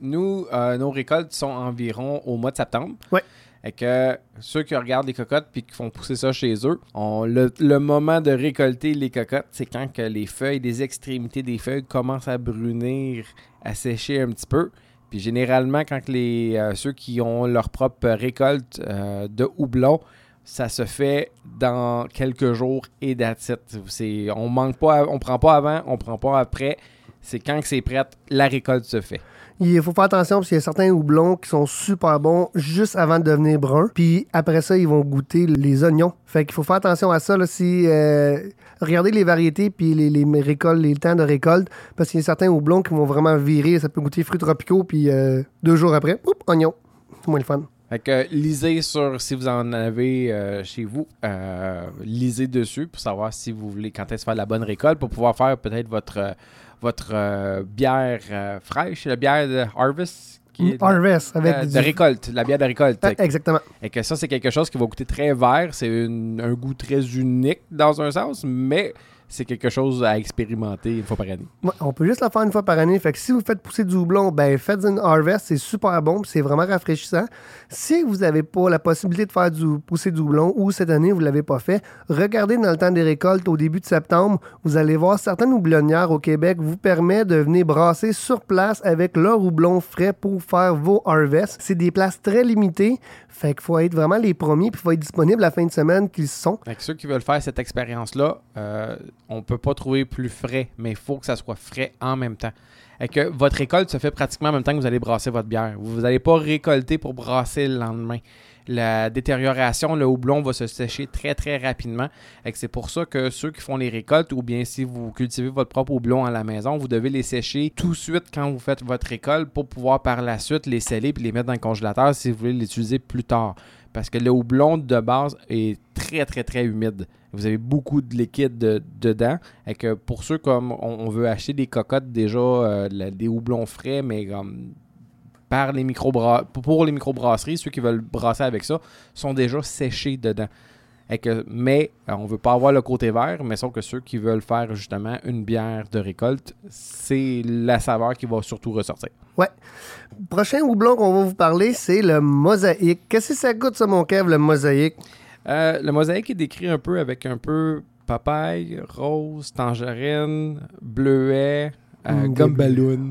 [SPEAKER 2] Nous, euh, nos récoltes sont environ au mois de septembre.
[SPEAKER 1] Ouais.
[SPEAKER 2] Et que ceux qui regardent les cocottes puis qui font pousser ça chez eux, on, le, moment de récolter les cocottes, c'est quand les feuilles, les extrémités des feuilles commencent à brunir, à sécher un petit peu. Puis généralement, quand euh, ceux qui ont leur propre récolte euh, de houblon, ça se fait dans quelques jours et that's it. On manque pas, on prend pas avant, on prend pas après. C'est quand c'est prêt, la récolte se fait.
[SPEAKER 1] Il faut faire attention parce qu'il y a certains houblons qui sont super bons juste avant de devenir brun. Puis après ça, ils vont goûter les oignons. Fait qu'il faut faire attention à ça. Là, euh, regardez les variétés puis les, les récoltes, les temps de récolte. Parce qu'il y a certains houblons qui vont vraiment virer. Ça peut goûter fruits tropicaux. Puis euh, deux jours après, oups, oignon. C'est moins le fun.
[SPEAKER 2] Fait que lisez sur si vous en avez euh, chez vous, euh, lisez dessus pour savoir si vous voulez quand est-ce faire la bonne récolte pour pouvoir faire peut-être votre euh, votre bière fraîche, la bière de Harvest qui est
[SPEAKER 1] Harvest avec
[SPEAKER 2] euh,
[SPEAKER 1] du-
[SPEAKER 2] de récolte, la bière de récolte.
[SPEAKER 1] Ah, exactement.
[SPEAKER 2] Et que ça, c'est quelque chose qui va goûter très vert. C'est un goût très unique dans un sens, mais c'est quelque chose à expérimenter une fois par année.
[SPEAKER 1] On peut juste la faire une fois par année. Fait que si vous faites pousser du houblon, ben faites une harvest, c'est super bon, c'est vraiment rafraîchissant. Si vous n'avez pas la possibilité de faire du pousser du houblon ou cette année vous l'avez pas fait, regardez dans le temps des récoltes au début de septembre, vous allez voir certaines houblonnières au Québec vous permettent de venir brasser sur place avec leur houblon frais pour faire vos harvests. C'est des places très limitées, fait qu'il faut être vraiment les premiers, puis il faut être disponible la fin de semaine qu'ils sont.
[SPEAKER 2] Que ceux qui veulent faire cette expérience-là, euh, on peut pas trouver plus frais, mais il faut que ça soit frais en même temps. Et que votre récolte se fait pratiquement en même temps que vous allez brasser votre bière. Vous n'allez pas récolter pour brasser le lendemain. La détérioration, le houblon va se sécher très très rapidement. C'est pour ça que ceux qui font les récoltes, ou bien si vous cultivez votre propre houblon à la maison, vous devez les sécher tout de suite quand vous faites votre récolte pour pouvoir par la suite les sceller puis les mettre dans le congélateur si vous voulez l'utiliser plus tard. Parce que le houblon de base est très très très humide. Vous avez beaucoup de liquide de- dedans. Et que pour ceux comme on, veut acheter des cocottes déjà, euh, des houblons frais, mais comme par les micro pour les microbrasseries, ceux qui veulent brasser avec ça, sont déjà séchés dedans. Et que, mais euh, on veut pas avoir le côté vert, mais sauf que ceux qui veulent faire justement une bière de récolte, c'est la saveur qui va surtout ressortir.
[SPEAKER 1] Prochain houblon qu'on va vous parler, c'est le mosaïque. Qu'est-ce que ça goûte ça, mon Kev, le mosaïque?
[SPEAKER 2] Euh, le mosaïque est décrit un peu avec un peu papaye, rose, tangerine, bleuet, euh,
[SPEAKER 1] Mm,
[SPEAKER 2] gomme
[SPEAKER 1] des-
[SPEAKER 2] ballon.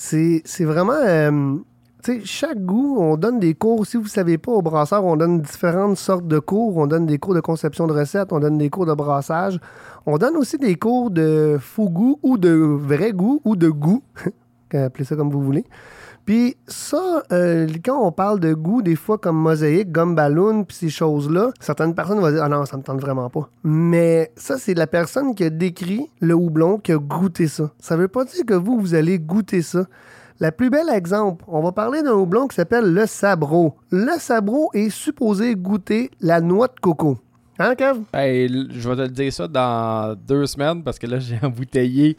[SPEAKER 1] C'est vraiment. euh, tu sais, chaque goût, on donne des cours. Si vous ne savez pas, au brasseur, on donne différentes sortes de cours. On donne des cours de conception de recettes, on donne des cours de brassage. On donne aussi des cours de faux goût ou de vrai goût ou de goût. Appelez ça comme vous voulez. Puis ça, euh, quand on parle de goût, des fois comme mosaïque, gomme ballon, puis ces choses-là, certaines personnes vont dire Ah non, ça me tente vraiment pas. Mais ça, c'est la personne qui a décrit le houblon, qui a goûté ça. Ça veut pas dire que vous, vous allez goûter ça. La plus belle exemple, on va parler d'un houblon qui s'appelle le sabro. Le sabro est supposé goûter la noix de coco. Hein, Kev?
[SPEAKER 2] Je vais te le dire ça dans deux semaines parce que là, j'ai embouteillé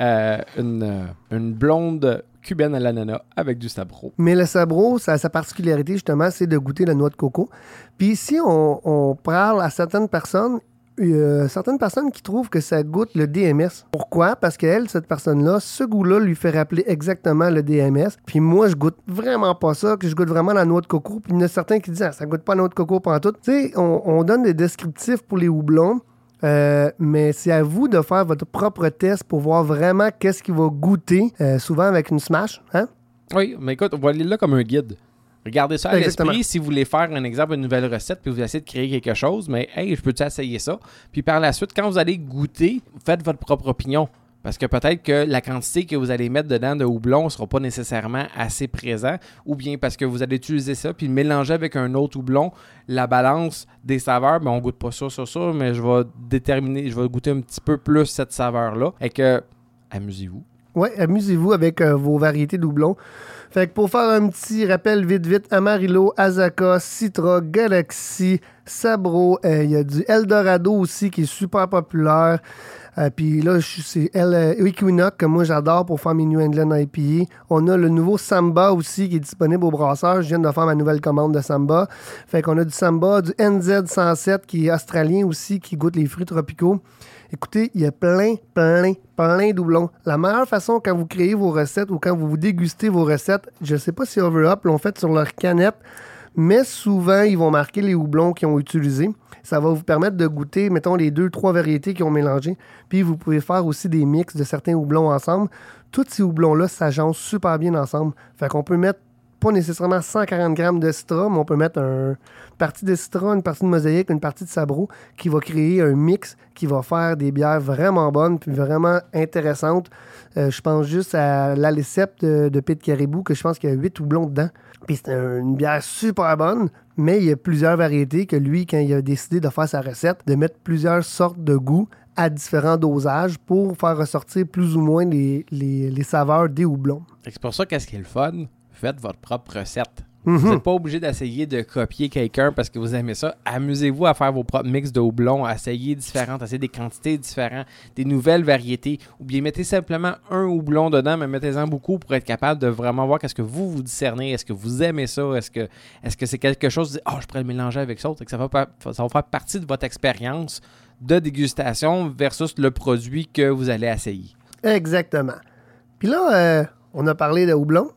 [SPEAKER 2] euh, euh, une blonde cubaine à l'ananas avec du sabro.
[SPEAKER 1] Mais le sabro, ça- sa particularité, justement, c'est de goûter la noix de coco. Puis si on, parle à certaines personnes, euh, certaines personnes qui trouvent que ça goûte le DMS. Pourquoi? Parce qu'elle, cette personne-là, ce goût-là lui fait rappeler exactement le DMS. Puis moi, je goûte vraiment pas ça, que je goûte vraiment la noix de coco. Puis il y en a certains qui disent, ah, ça goûte pas la noix de coco pendant tout. Tu sais, on, on donne des descriptifs pour les houblons. Euh, mais c'est à vous de faire votre propre test pour voir vraiment qu'est-ce qui va goûter, euh, souvent avec une smash. Hein?
[SPEAKER 2] Oui, mais écoute, on va aller là comme un guide. Regardez ça à l'esprit si vous voulez faire un exemple, une nouvelle recette, puis vous essayez de créer quelque chose, mais hey, je peux-tu essayer ça? Puis par la suite, quand vous allez goûter, faites votre propre opinion. Parce que peut-être que la quantité que vous allez mettre dedans de houblon ne sera pas nécessairement assez présent, ou bien parce que vous allez utiliser ça, puis mélanger avec un autre houblon, la balance des saveurs, ben on goûte pas ça, ça, ça, mais je vais déterminer, je vais goûter un petit peu plus cette saveur-là. Et que, amusez-vous.
[SPEAKER 1] Ouais, amusez-vous avec euh, vos variétés doublons. Fait que pour faire un petit rappel vite vite, Amarillo, Azaka, Citra, Galaxy, Sabro, euh, il y a du Eldorado aussi qui est super populaire. Euh, puis là, c'est euh, Equinox que moi j'adore pour faire mes New England IPA. On a le nouveau Samba aussi qui est disponible au brasseur. Je viens de faire ma nouvelle commande de Samba. Fait qu'on a du Samba, du NZ107 qui est australien aussi, qui goûte les fruits tropicaux. Écoutez, il y a plein, plein, plein doublons. La meilleure façon quand vous créez vos recettes ou quand vous dégustez vos recettes, je sais pas si Overup l'ont fait sur leur canette, mais souvent, ils vont marquer les houblons qu'ils ont utilisés. Ça va vous permettre de goûter, mettons, les deux, trois variétés qu'ils ont mélangées. Puis, vous pouvez faire aussi des mix de certains houblons ensemble. Tous ces houblons-là s'agencent super bien ensemble. Fait qu'on peut mettre pas nécessairement 140 grammes de citra, mais on peut mettre un- une partie de citra, une partie de mosaïque, une partie de sabro, qui va créer un mix qui va faire des bières vraiment bonnes puis vraiment intéressantes. Euh, je pense juste à l'Alicep de, de Pete Caribou, que je pense qu'il y a 8 houblons dedans. Puis c'est un- une bière super bonne, mais il y a plusieurs variétés que lui, quand il a décidé de faire sa recette, de mettre plusieurs sortes de goûts à différents dosages pour faire ressortir plus ou moins les, saveurs des houblons.
[SPEAKER 2] C'est pour ça qu'est-ce qui est le fun, faites votre propre recette.
[SPEAKER 1] Mhm.
[SPEAKER 2] Vous n'êtes pas obligé d'essayer de copier quelqu'un parce que vous aimez ça. Amusez-vous à faire vos propres mix de houblon, essayez différentes, essayez des quantités différentes, des nouvelles variétés. Ou bien mettez simplement un houblon dedans, mais mettez-en beaucoup pour être capable de vraiment voir qu'est-ce que vous vous discernez. Est-ce que vous aimez ça? Est-ce que est-ce que c'est quelque chose de oh, je pourrais le mélanger avec ça? Que ça va, pa- ça va faire partie de votre expérience de dégustation versus le produit que vous allez essayer.
[SPEAKER 1] Exactement. Puis là, euh, on a parlé de houblon,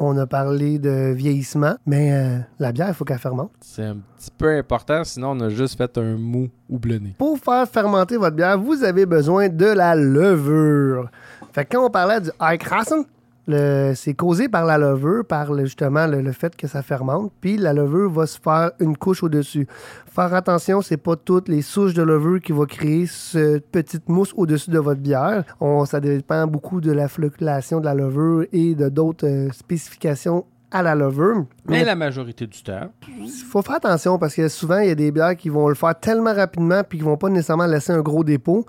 [SPEAKER 1] on a parlé de vieillissement, mais euh, la bière, il faut qu'elle fermente.
[SPEAKER 2] C'est un petit peu important, sinon on a juste fait un mou houblonné.
[SPEAKER 1] Pour faire fermenter votre bière, vous avez besoin de la levure. Fait que quand on parlait du Eichrassen, c'est causé par la levure, par le- justement le, le fait que ça fermente, puis la levure va se faire une couche au-dessus. Faire attention, c'est pas toutes les souches de levure qui vont créer cette petite mousse au-dessus de votre bière. On- ça dépend beaucoup de la flocculation de la levure et de d'autres euh, spécifications à la levure.
[SPEAKER 2] Mais la majorité du temps,
[SPEAKER 1] Il faut faire attention parce que souvent, il y a des bières qui vont le faire tellement rapidement puis qui vont pas nécessairement laisser un gros dépôt.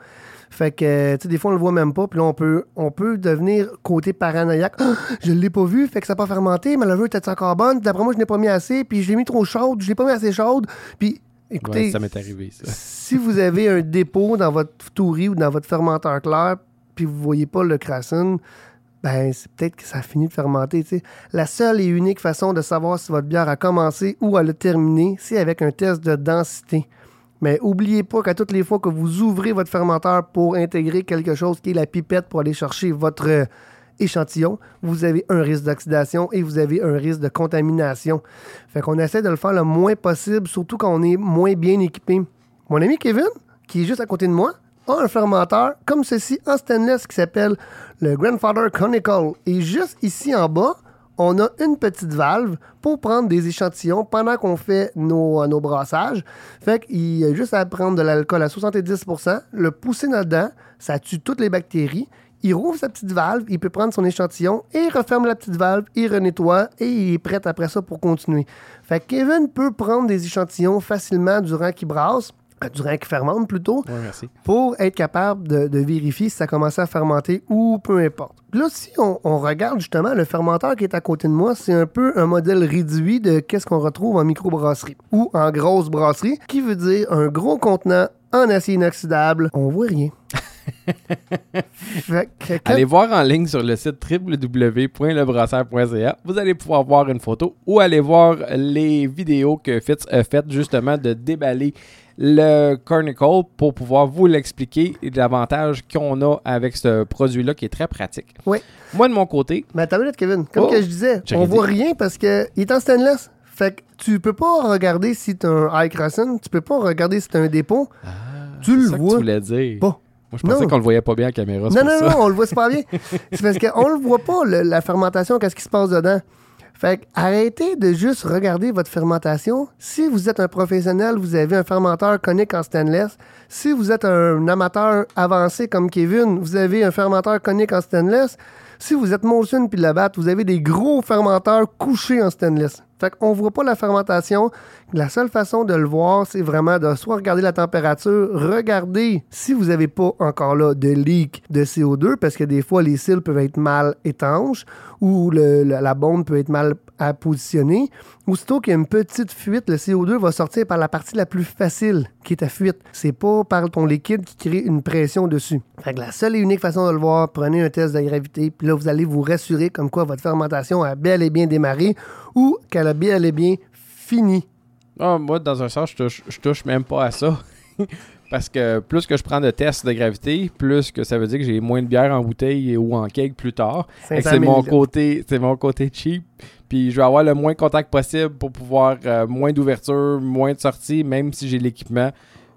[SPEAKER 1] Fait que, tu sais, des fois, on le voit même pas. Puis là, on peut, on peut devenir côté paranoïaque. Ah, je l'ai pas vu, fait que ça n'a pas fermenté. Ma levure était encore bonne. D'après moi, je n'ai pas mis assez. Puis je l'ai mis trop chaude. Je l'ai pas mis assez chaude. Puis, écoutez,
[SPEAKER 2] ouais, ça m'est arrivé, ça.
[SPEAKER 1] si vous avez un dépôt dans votre tourie ou dans votre fermenteur clair, puis vous voyez pas le crassin, ben c'est peut-être que ça a fini de fermenter. La seule et unique façon de savoir si votre bière a commencé ou elle a terminé, c'est avec un test de densité. Mais oubliez pas qu'à toutes les fois que vous ouvrez votre fermenteur pour intégrer quelque chose qui est la pipette pour aller chercher votre euh, échantillon, vous avez un risque d'oxydation et vous avez un risque de contamination. Fait qu'on essaie de le faire le moins possible, surtout quand on est moins bien équipé. Mon ami Kevin, qui est juste à côté de moi, a un fermenteur comme ceci en stainless qui s'appelle le Grandfather Conical. Et juste ici en bas, on a une petite valve pour prendre des échantillons pendant qu'on fait nos, nos brassages. Fait qu'il y a juste à prendre de l'alcool à 70%, le pousser là-dedans, ça tue toutes les bactéries. Il rouvre sa petite valve, il peut prendre son échantillon et il referme la petite valve, il renettoie et il est prêt après ça pour continuer. Fait que Kevin peut prendre des échantillons facilement durant qu'il brasse, euh, durant qu'il fermente plutôt,
[SPEAKER 2] Ouais, merci.
[SPEAKER 1] pour être capable de, de vérifier si ça commence à fermenter ou peu importe. Là, si on, on regarde justement le fermenteur qui est à côté de moi, c'est un peu un modèle réduit de qu'est-ce qu'on retrouve en microbrasserie ou en grosse brasserie, qui veut dire un gros contenant en acier inoxydable. On voit rien. Fait que quand-
[SPEAKER 2] Allez voir en ligne sur le site www.lebrasseur.ca. Vous allez pouvoir voir une photo ou aller voir les vidéos que Fitz a faites justement de déballer le Cornicle pour pouvoir vous l'expliquer et l'avantage qu'on a avec ce produit-là qui est très pratique.
[SPEAKER 1] Oui.
[SPEAKER 2] Moi, de mon côté,
[SPEAKER 1] Mais une minute, Kevin. Comme
[SPEAKER 2] Oh,
[SPEAKER 1] que je disais, on voit
[SPEAKER 2] dit.
[SPEAKER 1] rien parce qu'il est en stainless. Fait que tu peux pas regarder si t'as un high crossing, tu peux pas regarder si t'as un dépôt. tu
[SPEAKER 2] c'est
[SPEAKER 1] le
[SPEAKER 2] ça que
[SPEAKER 1] vois
[SPEAKER 2] tu voulais dire.
[SPEAKER 1] pas.
[SPEAKER 2] Moi, je pensais qu'on le voyait pas bien à la caméra.
[SPEAKER 1] Non, non,
[SPEAKER 2] ça.
[SPEAKER 1] non, on le voit super bien. C'est parce qu'on le voit pas, le- la fermentation, qu'est-ce qui se passe dedans. Fait que arrêtez de juste regarder votre fermentation. Si vous êtes un professionnel, vous avez un fermenteur conique en stainless. Si vous êtes un amateur avancé comme Kevin, vous avez un fermenteur conique en stainless. Si vous êtes Molson puis Labatt, vous avez des gros fermenteurs couchés en stainless. Fait qu'on voit pas la fermentation. La seule façon de le voir, c'est vraiment de soit regarder la température, regarder si vous n'avez pas encore là de leak de CO2, parce que des fois, les cils peuvent être mal étanches ou le- la bombe peut être mal à. Aussitôt qu'il y a une petite fuite, le CO2 va sortir par la partie la plus facile, qui est ta fuite. C'est pas par ton liquide qui crée une pression dessus. Fait que la seule et unique façon de le voir, prenez un test de gravité, puis là, vous allez vous rassurer comme quoi votre fermentation a bel et bien démarré ou qu'elle a bel et bien fini.
[SPEAKER 2] Ah, moi, dans un sens, je touche, je touche même pas à ça. Parce que plus que je prends de tests de gravité, plus que ça veut dire que j'ai moins de bière en bouteille ou en keg plus tard. Fait que
[SPEAKER 1] 500
[SPEAKER 2] C'est mon côté, c'est mon côté cheap. Puis je vais avoir le moins de contact possible pour pouvoir euh, moins d'ouverture, moins de sorties, même si j'ai l'équipement.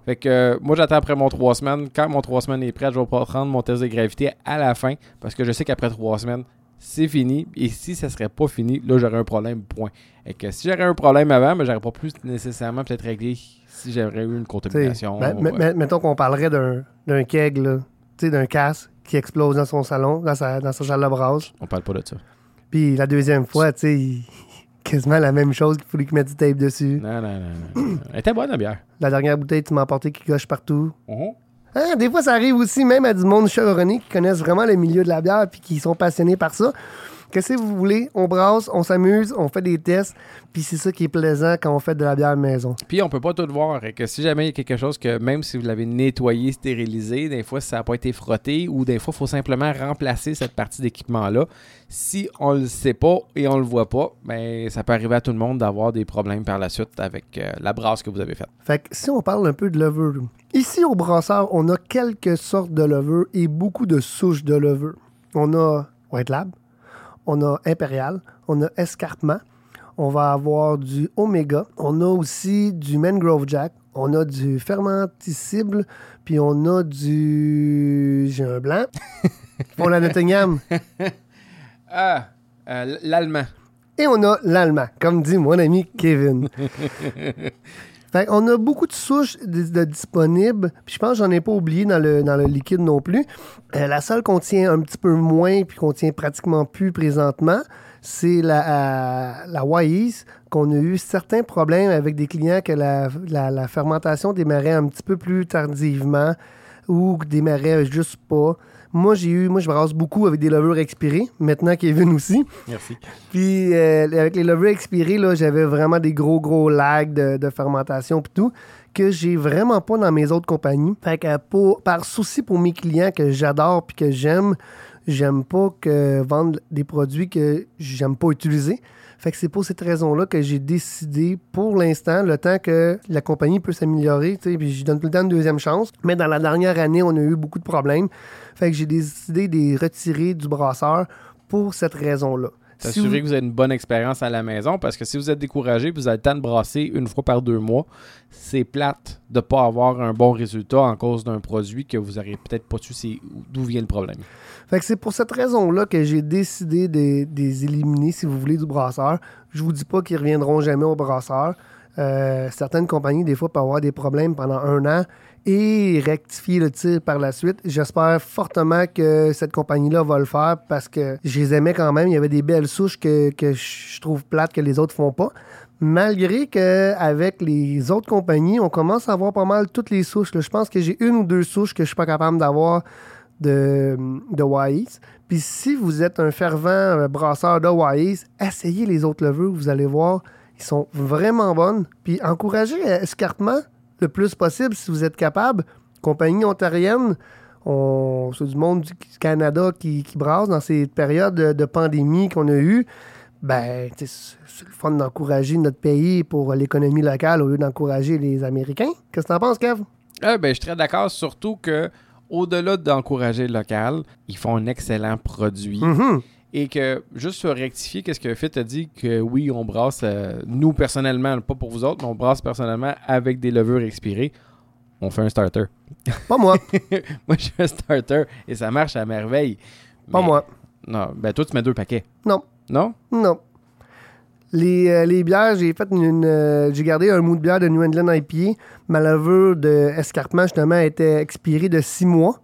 [SPEAKER 2] Fait que euh, moi j'attends après mon trois semaines. Quand mon trois semaines est prêt, je vais pas prendre mon test de gravité à la fin parce que je sais qu'après trois semaines, c'est fini. Et si ça serait pas fini, là j'aurais un problème, point. Et que si j'aurais un problème avant, mais j'aurais pas pu nécessairement peut-être réglé si j'aurais eu une contamination.
[SPEAKER 1] ben, me- mettons qu'on parlerait d'un keg, là, tu sais, d'un casse qui explose dans son salon, dans sa, dans sa salle de brasse.
[SPEAKER 2] On parle pas de ça.
[SPEAKER 1] Puis la deuxième fois, tu sais, il- quasiment la même chose qu'il fallait qu'il mette du tape dessus.
[SPEAKER 2] Non, non, non, non. Elle était bonne la bière.
[SPEAKER 1] La dernière bouteille, tu m'as apporté qui gauche partout.
[SPEAKER 2] Mhm.
[SPEAKER 1] Hein, des fois, ça arrive aussi même à du monde chevronné qui connaissent vraiment le milieu de la bière puis qui sont passionnés par ça. Qu'est-ce que vous voulez? On brasse, on s'amuse, on fait des tests, puis c'est ça qui est plaisant quand on fait de la bière maison.
[SPEAKER 2] Puis on peut pas tout voir. Et que si jamais il y a quelque chose que même si vous l'avez nettoyé, stérilisé, des fois ça n'a pas été frotté ou des fois il faut simplement remplacer cette partie d'équipement-là. Si on le sait pas et on le voit pas, ben ça peut arriver à tout le monde d'avoir des problèmes par la suite avec euh, la brasse que vous avez faite.
[SPEAKER 1] Fait que si on parle un peu de levure, ici au brasseur, on a quelques sortes de levure et beaucoup de souches de levure. On a White Lab, on a Impérial, on a Escarpement, on va avoir du Omega, on a aussi du Mangrove Jack, on a du Fermenticible, puis on a du. J'ai un blanc. on a le Nottingham.
[SPEAKER 2] Ah, euh, l'allemand.
[SPEAKER 1] Et on a l'allemand, comme dit mon ami Kevin. fait on a beaucoup de souches de, disponibles. Puis je pense que j'en ai pas oublié dans le, liquide non plus. Euh, la seule qu'on tient un petit peu moins puis qu'on tient pratiquement plus présentement, c'est la, euh, la Wise, qu'on a eu certains problèmes avec des clients que la- la fermentation démarrait un petit peu plus tardivement ou démarrait juste pas. Moi, j'ai eu, moi, je brasse beaucoup avec des levures expirées. Maintenant, Kevin aussi.
[SPEAKER 2] Merci.
[SPEAKER 1] Puis euh, avec les levures expirées, là, j'avais vraiment des gros, gros lags de, de fermentation puis tout, que j'ai vraiment pas dans mes autres compagnies. Fait que pour- par souci pour mes clients que j'adore puis que j'aime, j'aime pas que vendre des produits que j'aime pas utiliser. Fait que c'est pour cette raison-là que j'ai décidé, pour l'instant, le temps que la compagnie peut s'améliorer, tu sais, puis je donne tout le temps une deuxième chance. Mais dans la dernière année, on a eu beaucoup de problèmes. Fait que j'ai décidé de les retirer du brasseur pour cette raison-là. Si
[SPEAKER 2] S'assurer
[SPEAKER 1] vous-
[SPEAKER 2] que vous avez une bonne expérience à la maison parce que si vous êtes découragé vous avez le temps de brasser une fois par deux mois, c'est plate de ne pas avoir un bon résultat en cause d'un produit que vous n'aurez peut-être pas su c'est d'où vient le problème.
[SPEAKER 1] Fait que c'est pour cette raison-là que j'ai décidé de, de les éliminer, si vous voulez, du brasseur. Je vous dis pas qu'ils reviendront jamais au brasseur. Euh, certaines compagnies, des fois, peuvent avoir des problèmes pendant un an et rectifier le tir par la suite. J'espère fortement que cette compagnie-là va le faire parce que je les aimais quand même. Il y avait des belles souches que, que je trouve plates que les autres font pas. Malgré qu'avec les autres compagnies, on commence à avoir pas mal toutes les souches. Je pense que j'ai une ou deux souches que je suis pas capable d'avoir de, de Wise. Puis si vous êtes un fervent euh, brasseur de Wise, essayez les autres levures, vous allez voir, ils sont vraiment bonnes. Puis encouragez euh, escarpement le plus possible si vous êtes capable. Compagnie ontarienne, on, c'est du monde du Canada qui, qui brasse dans ces périodes de, de pandémie qu'on a eues. Ben, c'est le fun d'encourager notre pays pour l'économie locale au lieu d'encourager les Américains. Qu'est-ce que t'en penses, Kev?
[SPEAKER 2] Ah, ben, je suis très d'accord, surtout que au-delà d'encourager le local, ils font un excellent produit.
[SPEAKER 1] Mhm.
[SPEAKER 2] Et que, juste pour rectifier, qu'est-ce que Fit a dit? Que oui, on brasse, euh, nous personnellement, pas pour vous autres, mais on brasse personnellement avec des levures expirées. On fait un starter.
[SPEAKER 1] Pas moi.
[SPEAKER 2] moi, je fais un starter et ça marche à merveille.
[SPEAKER 1] Pas
[SPEAKER 2] Mais-
[SPEAKER 1] moi.
[SPEAKER 2] Non, ben toi, tu mets deux paquets.
[SPEAKER 1] Non.
[SPEAKER 2] Non?
[SPEAKER 1] Non. Les, euh, les bières, j'ai fait une, une, euh, j'ai gardé un mou de bière de New England IPA. Ma levure de escarpement, justement, était expirée de 6 mois.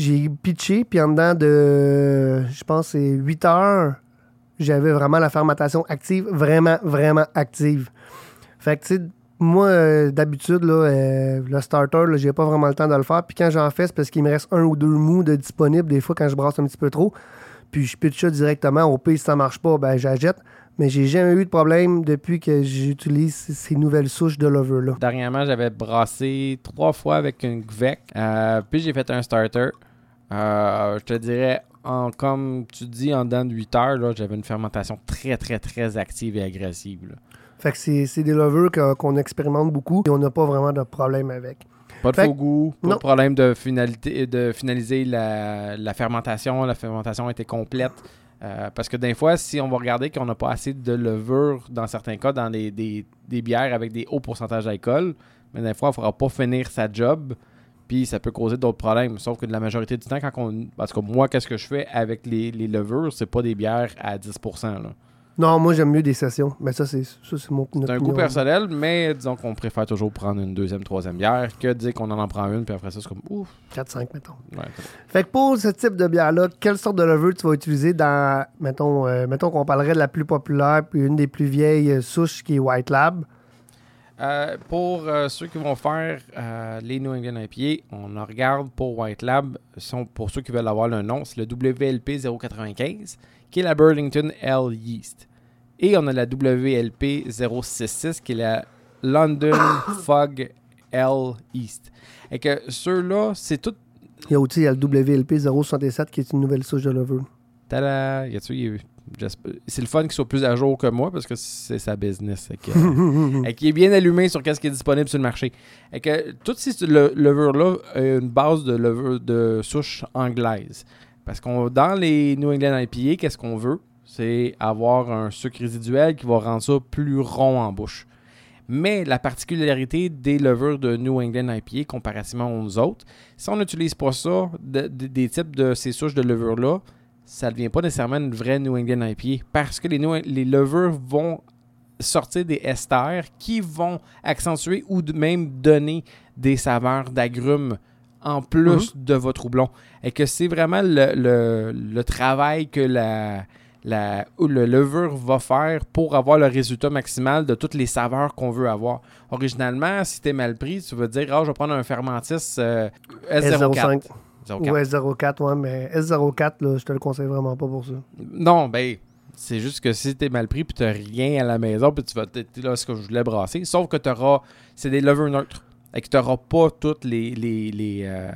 [SPEAKER 1] J'ai pitché, puis en dedans de, je pense, c'est 8 heures, j'avais vraiment la fermentation active, vraiment, vraiment active. Fait que, tu sais, moi, euh, d'habitude, là, euh, le starter, là, j'ai pas vraiment le temps de le faire. Puis quand j'en fais, c'est parce qu'il me reste un ou deux mous de disponibles, des fois, quand je brasse un petit peu trop. Puis je pitch ça directement. Au pire, si ça marche pas, ben j'achète. Mais j'ai jamais eu de problème depuis que j'utilise ces nouvelles souches de lover-là.
[SPEAKER 2] Dernièrement, j'avais brassé trois fois avec une GVEC. euh, puis j'ai fait un starter. Euh, je te dirais, en, comme tu dis, en dedans de 8 heures, j'avais une fermentation très, très, très active et agressive. là.
[SPEAKER 1] Fait que c'est des que- qu'on expérimente beaucoup et on n'a pas vraiment de problème avec.
[SPEAKER 2] Pas de
[SPEAKER 1] Fait
[SPEAKER 2] faux goût, pas
[SPEAKER 1] non.
[SPEAKER 2] de problème de, finalité, de finaliser la, la fermentation. La fermentation était complète. Euh, parce que des fois, si on va regarder qu'on n'a pas assez de levure, dans certains cas, dans des, des- des bières avec des hauts pourcentages d'alcool, mais des fois, il ne faudra pas finir sa job, puis ça peut causer d'autres problèmes. Sauf que de la majorité du temps, quand on. Parce que moi, qu'est-ce que je fais avec les, les levures, c'est pas des bières à 10%. là.
[SPEAKER 1] Non, moi j'aime mieux des sessions. Mais ça, c'est ça, c'est mon
[SPEAKER 2] C'est un goût personnel, mais disons qu'on préfère toujours prendre une deuxième, troisième bière que de dire qu'on en en prend une, puis après ça, c'est comme ouf.
[SPEAKER 1] 4-5, mettons.
[SPEAKER 2] Ouais,
[SPEAKER 1] Fait que pour ce type de bière-là, quelle sorte de levure tu vas utiliser dans, mettons, euh, mettons qu'on parlerait de la plus populaire, puis une des plus vieilles euh, souches qui est White Lab?
[SPEAKER 2] Euh, pour euh, ceux qui vont faire euh, les New England IPA, on en regarde pour White Lab. Sont, pour ceux qui veulent avoir le nom, c'est le WLP 095, qui est la Burlington L Yeast. Et on a la WLP 066, qui est la London Fog L Yeast. Et que ceux-là, c'est tout.
[SPEAKER 1] Il y a aussi il y a le WLP 067 qui est une nouvelle souche de levure.
[SPEAKER 2] Tada! Y a-tu- C'est le fun qu'il soit plus à jour que moi parce que c'est sa business. Et qui est bien allumé sur qu'est-ce qui est disponible sur le marché. Et que toutes ces le- levures-là ont une base de levure de souche anglaise. Parce qu'on dans les New England IPA, qu'est-ce qu'on veut? C'est avoir un sucre résiduel qui va rendre ça plus rond en bouche. Mais la particularité des levures de New England IPA comparativement aux autres, si on n'utilise pas ça, de- de- des types de ces souches de levure-là, ça ne devient pas nécessairement une vraie New England IPA. Parce que les, les levures vont sortir des esters qui vont accentuer ou de- même donner des saveurs d'agrumes en plus de votre houblon. Et que c'est vraiment le, le- le travail que la, le levure va faire pour avoir le résultat maximal de toutes les saveurs qu'on veut avoir. Originalement, si t'es mal pris, tu vas dire « Ah, je vais prendre un fermentis euh, S04.
[SPEAKER 1] S05
[SPEAKER 2] 04.
[SPEAKER 1] ou S04, ouais, mais S04, là, je te le conseille vraiment pas pour ça.
[SPEAKER 2] Non, ben, c'est juste que si t'es mal pris puis t'as rien à la maison puis tu vas t'es là ce que je voulais brasser, sauf que t'auras, c'est des levures neutres et que t'auras pas tous les, les, les, euh,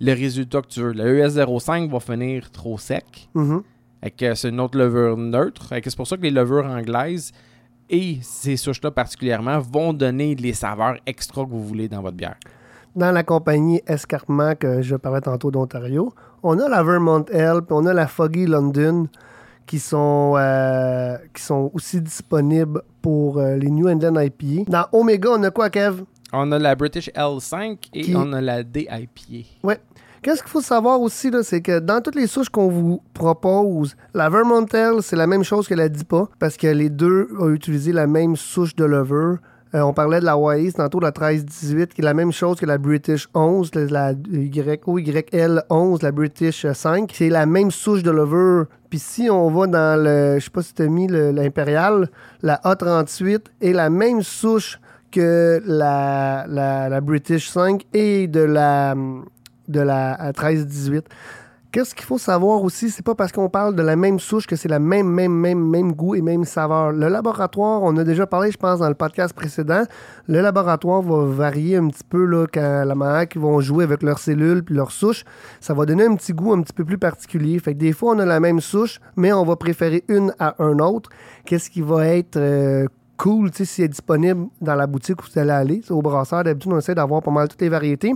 [SPEAKER 2] les résultats que tu veux. Le ES05 va finir trop sec et que c'est une autre levure neutre et que c'est pour ça que les levures anglaises et ces souches-là particulièrement vont donner les saveurs extra que vous voulez dans votre bière.
[SPEAKER 1] Dans la compagnie Escarpement que je parlais tantôt d'Ontario, on a la Vermont L, puis on a la Foggy London qui sont, euh, qui sont aussi disponibles pour euh, les New England IPA. Dans Omega, on a quoi, Kev?
[SPEAKER 2] On a la British L5 et
[SPEAKER 1] Qui-
[SPEAKER 2] on a la DIPA.
[SPEAKER 1] Qu'est-ce qu'il faut savoir aussi, c'est que dans toutes les souches qu'on vous propose, la Vermont L, c'est la même chose que la DIPA, parce que les deux ont utilisé la même souche de levure. Euh, on parlait de la YS, tantôt la 1318, qui est la même chose que la British 11, la, la y, OYL 11, la British 5. C'est la même souche de levure. Puis si on va dans le, je sais pas si tu as mis l'impérial, la A38 est la même souche que la, la, la British 5 et de la, de la 1318. Qu'est-ce qu'il faut savoir aussi, c'est pas parce qu'on parle de la même souche que c'est la même, même, même, même goût et même saveur. Le laboratoire, on a déjà parlé, je pense, dans le podcast précédent, le laboratoire va varier un petit peu là, quand la manière qu'ils vont jouer avec leurs cellules puis leurs souches. Ça va donner un petit goût un petit peu plus particulier. Fait que des fois, on a la même souche, mais on va préférer une à un autre. Qu'est-ce qui va être euh, cool, tu sais, s'il est disponible dans la boutique où vous allez aller? C'est Au brasseur, d'habitude, on essaie d'avoir pas mal toutes les variétés.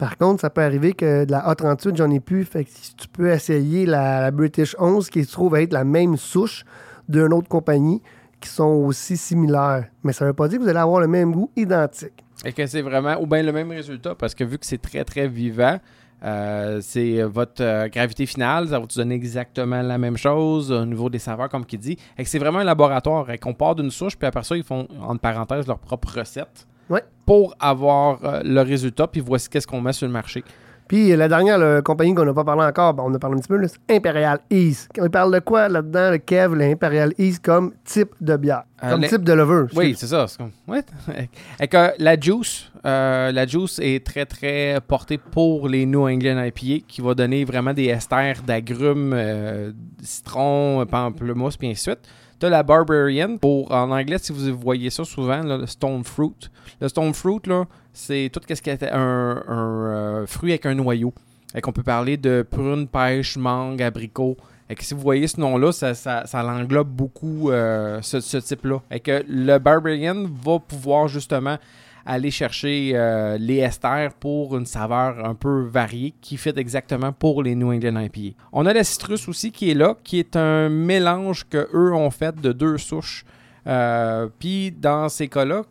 [SPEAKER 1] Par contre, ça peut arriver que de la A38, j'en ai plus. Fait que si tu peux essayer la, British 11, qui se trouve être la même souche d'une autre compagnie, qui sont aussi similaires. Mais ça ne veut pas dire que vous allez avoir le même goût identique.
[SPEAKER 2] Et que c'est vraiment, ou bien le même résultat, parce que vu que c'est très très vivant, euh, c'est votre euh, gravité finale, ça va vous donner exactement la même chose au niveau des saveurs, comme qui dit. Et que c'est vraiment un laboratoire, et qu'on part d'une souche, puis après ça, ils font, entre parenthèses, leur propre recette
[SPEAKER 1] Ouais.
[SPEAKER 2] pour avoir euh, le résultat, puis voici qu'est-ce qu'on met sur le marché.
[SPEAKER 1] Puis la dernière la compagnie qu'on n'a pas parlé encore, ben, on a parlé un petit peu, c'est Imperial East. On parle de quoi là-dedans, le Kev, l'Imperial East, comme type de bière,
[SPEAKER 2] Euh,
[SPEAKER 1] comme type de lever.
[SPEAKER 2] Oui, c'est ça. comme- ouais. La juice, euh, la juice est très très portée pour les New England IPA, qui va donner vraiment des esters d'agrumes, euh, citron, pamplemousse, puis ainsi de suite. T'as la Barbarian. Pour, en anglais, si vous voyez ça souvent, le Stone Fruit. Le Stone Fruit, là, c'est tout ce qui est un, euh, fruit avec un noyau. Et qu'on peut parler de prune, pêche, mangue, abricot. Et que si vous voyez ce nom-là, ça, ça, ça l'englobe beaucoup euh, ce, ce type-là. Et que le Barbarian va pouvoir justement aller chercher euh, les esters pour une saveur un peu variée qui fit exactement pour les New England IPA. On a la citrus aussi qui est là, qui est un mélange que eux ont fait de deux souches. Euh, Puis dans ces cas-là,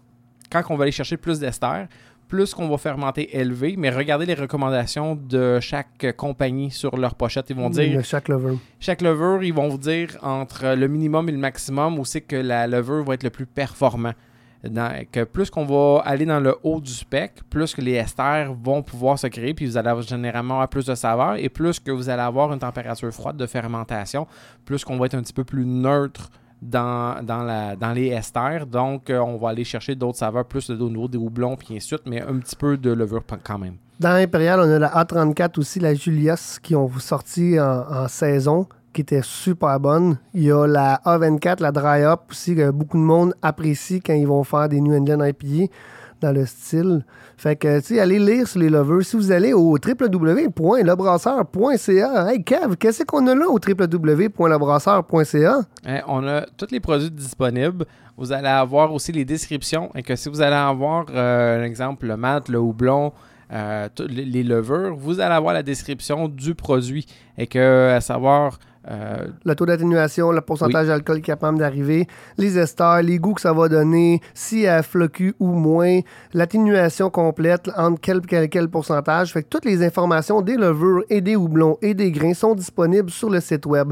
[SPEAKER 2] quand on va aller chercher plus d'esters, plus qu'on va fermenter élevé, mais regardez les recommandations de chaque compagnie sur leur pochette. Ils vont dire
[SPEAKER 1] De chaque lever.
[SPEAKER 2] chaque levure, ils vont vous dire entre le minimum et le maximum où c'est que la levure va être le plus performant. Que plus qu'on va aller dans le haut du spec, plus que les esters vont pouvoir se créer, puis vous allez avoir généralement plus de saveur, et plus que vous allez avoir une température froide de fermentation, plus qu'on va être un petit peu plus neutre dans, dans, les esters. Donc, euh, on va aller chercher d'autres saveurs, plus au niveau des houblons, puis ainsi de suite, mais un petit peu de levure quand même.
[SPEAKER 1] Dans Imperial, on a la A34 aussi, la Julius, qui ont sorti en saison, qui était super bonne. Il y a la A24, la Dry Up aussi, que beaucoup de monde apprécie quand ils vont faire des New England IPA dans le style. Fait que, tu sais, allez lire sur les lovers. Si vous allez au www.lebrasseur.ca, hey Kev, qu'est-ce qu'on a là au www.lebrasseur.ca?
[SPEAKER 2] Hein, on a tous les produits disponibles. Vous allez avoir aussi les descriptions. Et que si vous allez avoir, euh, exemple, le mat, le houblon, euh, les levures, vous allez avoir la description du produit. Et que, à savoir, euh,
[SPEAKER 1] le taux d'atténuation, le pourcentage d'alcool capable d'arriver, les esters, les goûts que ça va donner, si elle flocu ou moins, l'atténuation complète, entre quel, quel, quel pourcentage. Fait que toutes les informations des levures et des houblons et des grains sont disponibles sur le site web.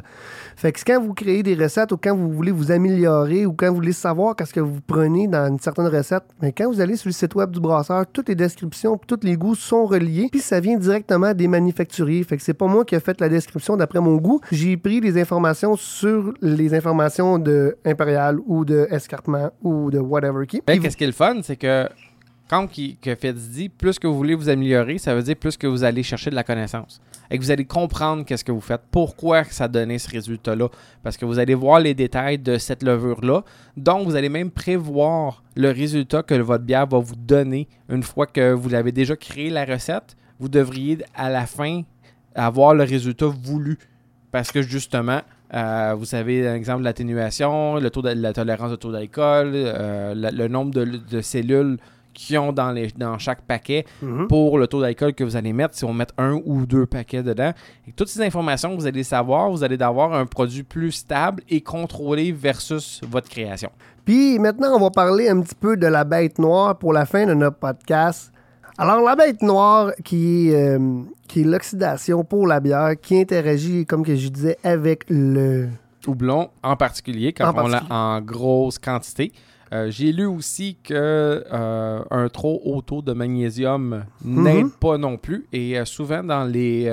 [SPEAKER 1] Fait que quand vous créez des recettes ou quand vous voulez vous améliorer ou quand vous voulez savoir qu'est-ce que vous prenez dans une certaine recette, mais quand vous allez sur le site web du brasseur, toutes les descriptions, tous les goûts sont reliés, puis ça vient directement des manufacturiers. Fait que c'est pas moi qui ai fait la description d'après mon goût. J'ai pris les informations sur les informations de Impérial ou de Escarpement ou de whatever qui.
[SPEAKER 2] ben, qu'est-ce qui est le fun, c'est que quand qui, que Fitz dit, plus que vous voulez vous améliorer, ça veut dire plus que vous allez chercher de la connaissance. Et que vous allez comprendre qu'est-ce que vous faites, pourquoi ça a donné ce résultat-là. Parce que vous allez voir les détails de cette levure-là. Donc, vous allez même prévoir le résultat que votre bière va vous donner une fois que vous avez déjà créé la recette. Vous devriez, à la fin, avoir le résultat voulu. Parce que justement, euh, vous savez, un exemple de l'atténuation, le taux de la tolérance de taux d'alcool, euh, le nombre de, de cellules qui ont dans, les, dans chaque paquet
[SPEAKER 1] Mhm.
[SPEAKER 2] pour le taux d'alcool que vous allez mettre, si on met un ou deux paquets dedans. Et toutes ces informations que vous allez savoir, vous allez avoir un produit plus stable et contrôlé versus votre création.
[SPEAKER 1] Puis maintenant, on va parler un petit peu de la bête noire pour la fin de notre podcast. Alors, la bête noire, qui est, euh, qui est l'oxydation pour la bière, qui interagit, comme que je disais, avec le...
[SPEAKER 2] Houblon en particulier, quand
[SPEAKER 1] En
[SPEAKER 2] on l'a en grosse quantité. Euh, J'ai lu aussi que euh, un trop haut taux de magnésium n'aide
[SPEAKER 1] Mhm.
[SPEAKER 2] pas non plus. Et euh, souvent dans les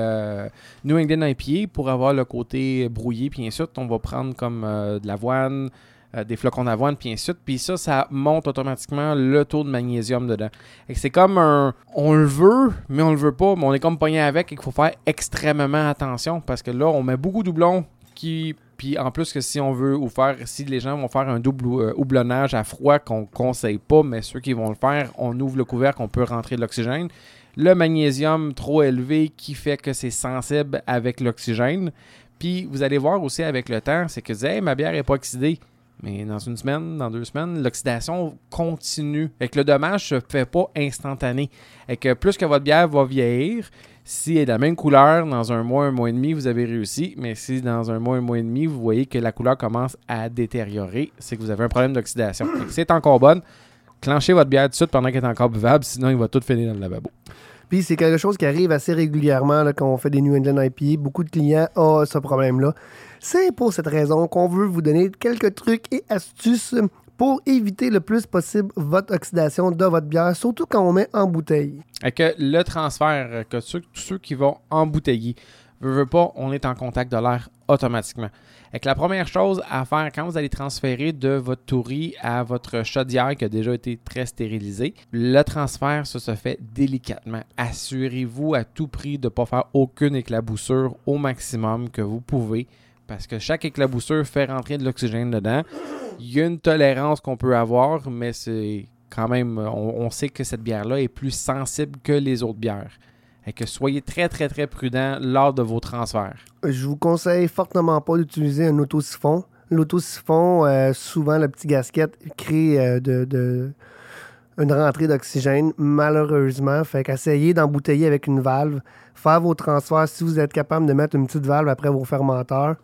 [SPEAKER 2] New England IPA, pour avoir le côté brouillé, puis ensuite, on va prendre comme de l'avoine, euh, des flocons d'avoine, puis ensuite, puis ça, ça monte automatiquement le taux de magnésium dedans. C'est comme un... On le veut, mais on le veut pas, mais on est comme pogné avec et qu'il faut faire extrêmement attention parce que là, on met beaucoup de doublons qui... Puis en plus que si on veut ou faire, si les gens vont faire un double euh, houblonnage à froid qu'on conseille pas, mais ceux qui vont le faire, on ouvre le couvercle, on peut rentrer de l'oxygène. Le magnésium trop élevé qui fait que c'est sensible avec l'oxygène. Puis vous allez voir aussi avec le temps, c'est que Hey, ma bière n'est pas oxydée. Mais dans une semaine, dans deux semaines, l'oxydation continue. Et que le dommage se fait pas instantané. Et que plus que votre bière va vieillir, si elle est de la même couleur, dans un mois, un mois et demi, vous avez réussi. Mais si dans un mois, un mois et demi, vous voyez que la couleur commence à détériorer, c'est que vous avez un problème d'oxydation. Si elle est encore bonne, clenchez votre bière tout de suite pendant qu'elle est encore buvable, sinon il va tout finir dans le lavabo.
[SPEAKER 1] Puis c'est quelque chose qui arrive assez régulièrement quand on fait des New England IPA. Beaucoup de clients ont ce problème-là. C'est pour cette raison qu'on veut vous donner quelques trucs et astuces pour éviter le plus possible votre oxydation de votre bière, surtout quand on met en bouteille.
[SPEAKER 2] Et le transfert, que tous ceux qui vont embouteiller, veut, veut pas, on est en contact de l'air automatiquement. Et la première chose à faire quand vous allez transférer de votre tourie à votre chaudière qui a déjà été très stérilisée, le transfert, se fait délicatement. Assurez-vous à tout prix de ne pas faire aucune éclaboussure au maximum que vous pouvez parce que chaque éclaboussure fait rentrer de l'oxygène dedans. Il y a une tolérance qu'on peut avoir, mais c'est quand même, on, sait que cette bière-là est plus sensible que les autres bières. Et que soyez très, très, très prudent lors de vos transferts.
[SPEAKER 1] Je vous conseille fortement pas d'utiliser un autosiphon. L'autosiphon, euh, souvent, le petit gasket crée euh, de, de- une rentrée d'oxygène, malheureusement. Fait qu'essayez d'embouteiller avec une valve. Faire vos transferts si vous êtes capable de mettre une petite valve après vos fermenteurs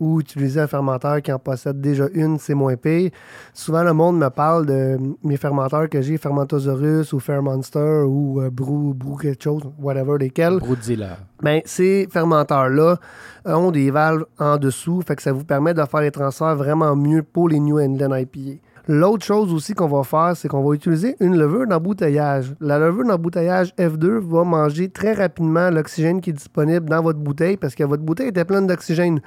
[SPEAKER 1] ou utiliser un fermenteur qui en possède déjà une, c'est moins pire. Souvent, le monde me parle de mes fermenteurs que j'ai, Fermentosaurus ou Fairmonster ou euh, Brew, Brew quelque chose, whatever lesquels.
[SPEAKER 2] Broudzilla.
[SPEAKER 1] Ben, ces fermenteurs-là ont des valves en dessous, fait que ça vous permet de faire les transferts vraiment mieux pour les New England IPA. L'autre chose aussi qu'on va faire, c'est qu'on va utiliser une levure d'embouteillage. La levure d'embouteillage F2 va manger très rapidement l'oxygène qui est disponible dans votre bouteille parce que votre bouteille était pleine d'oxygène.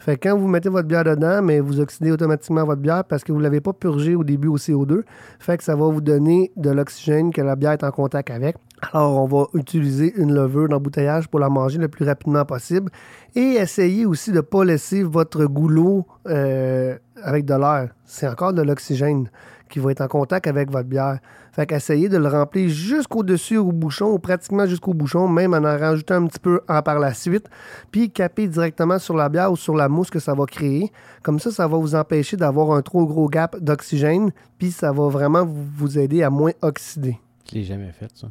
[SPEAKER 1] Fait que quand vous mettez votre bière dedans, mais vous oxydez automatiquement votre bière parce que vous ne l'avez pas purgé au début au CO2. Fait que ça va vous donner de l'oxygène que la bière est en contact avec. Alors, on va utiliser une levure d'embouteillage pour la manger le plus rapidement possible. Et essayez aussi de ne pas laisser votre goulot euh, avec de l'air. C'est encore de l'oxygène qui va être en contact avec votre bière. Fait qu'essayez de le remplir jusqu'au-dessus au bouchon, ou pratiquement jusqu'au bouchon, même en en rajoutant un petit peu en par la suite, puis caper directement sur la bière ou sur la mousse que ça va créer. Comme ça, ça va vous empêcher d'avoir un trop gros gap d'oxygène, puis ça va vraiment vous vous aider à moins oxyder.
[SPEAKER 2] Je l'ai jamais fait, ça.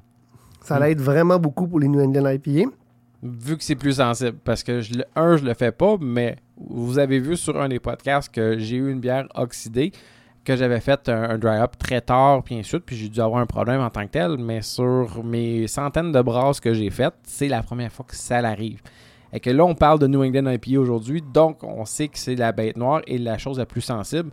[SPEAKER 1] Ça l'aide vraiment beaucoup pour les New England IPA.
[SPEAKER 2] Vu que c'est plus sensible. Parce que, un, je le fais pas, mais vous avez vu sur un des podcasts que j'ai eu une bière oxydée, que j'avais fait un, un dry-up très tard, puis ensuite, puis j'ai dû avoir un problème en tant que tel, mais sur mes centaines de brasses que j'ai faites, c'est la première fois que ça l'arrive. Et que là, on parle de New England IPA aujourd'hui, donc on sait que c'est la bête noire et la chose la plus sensible.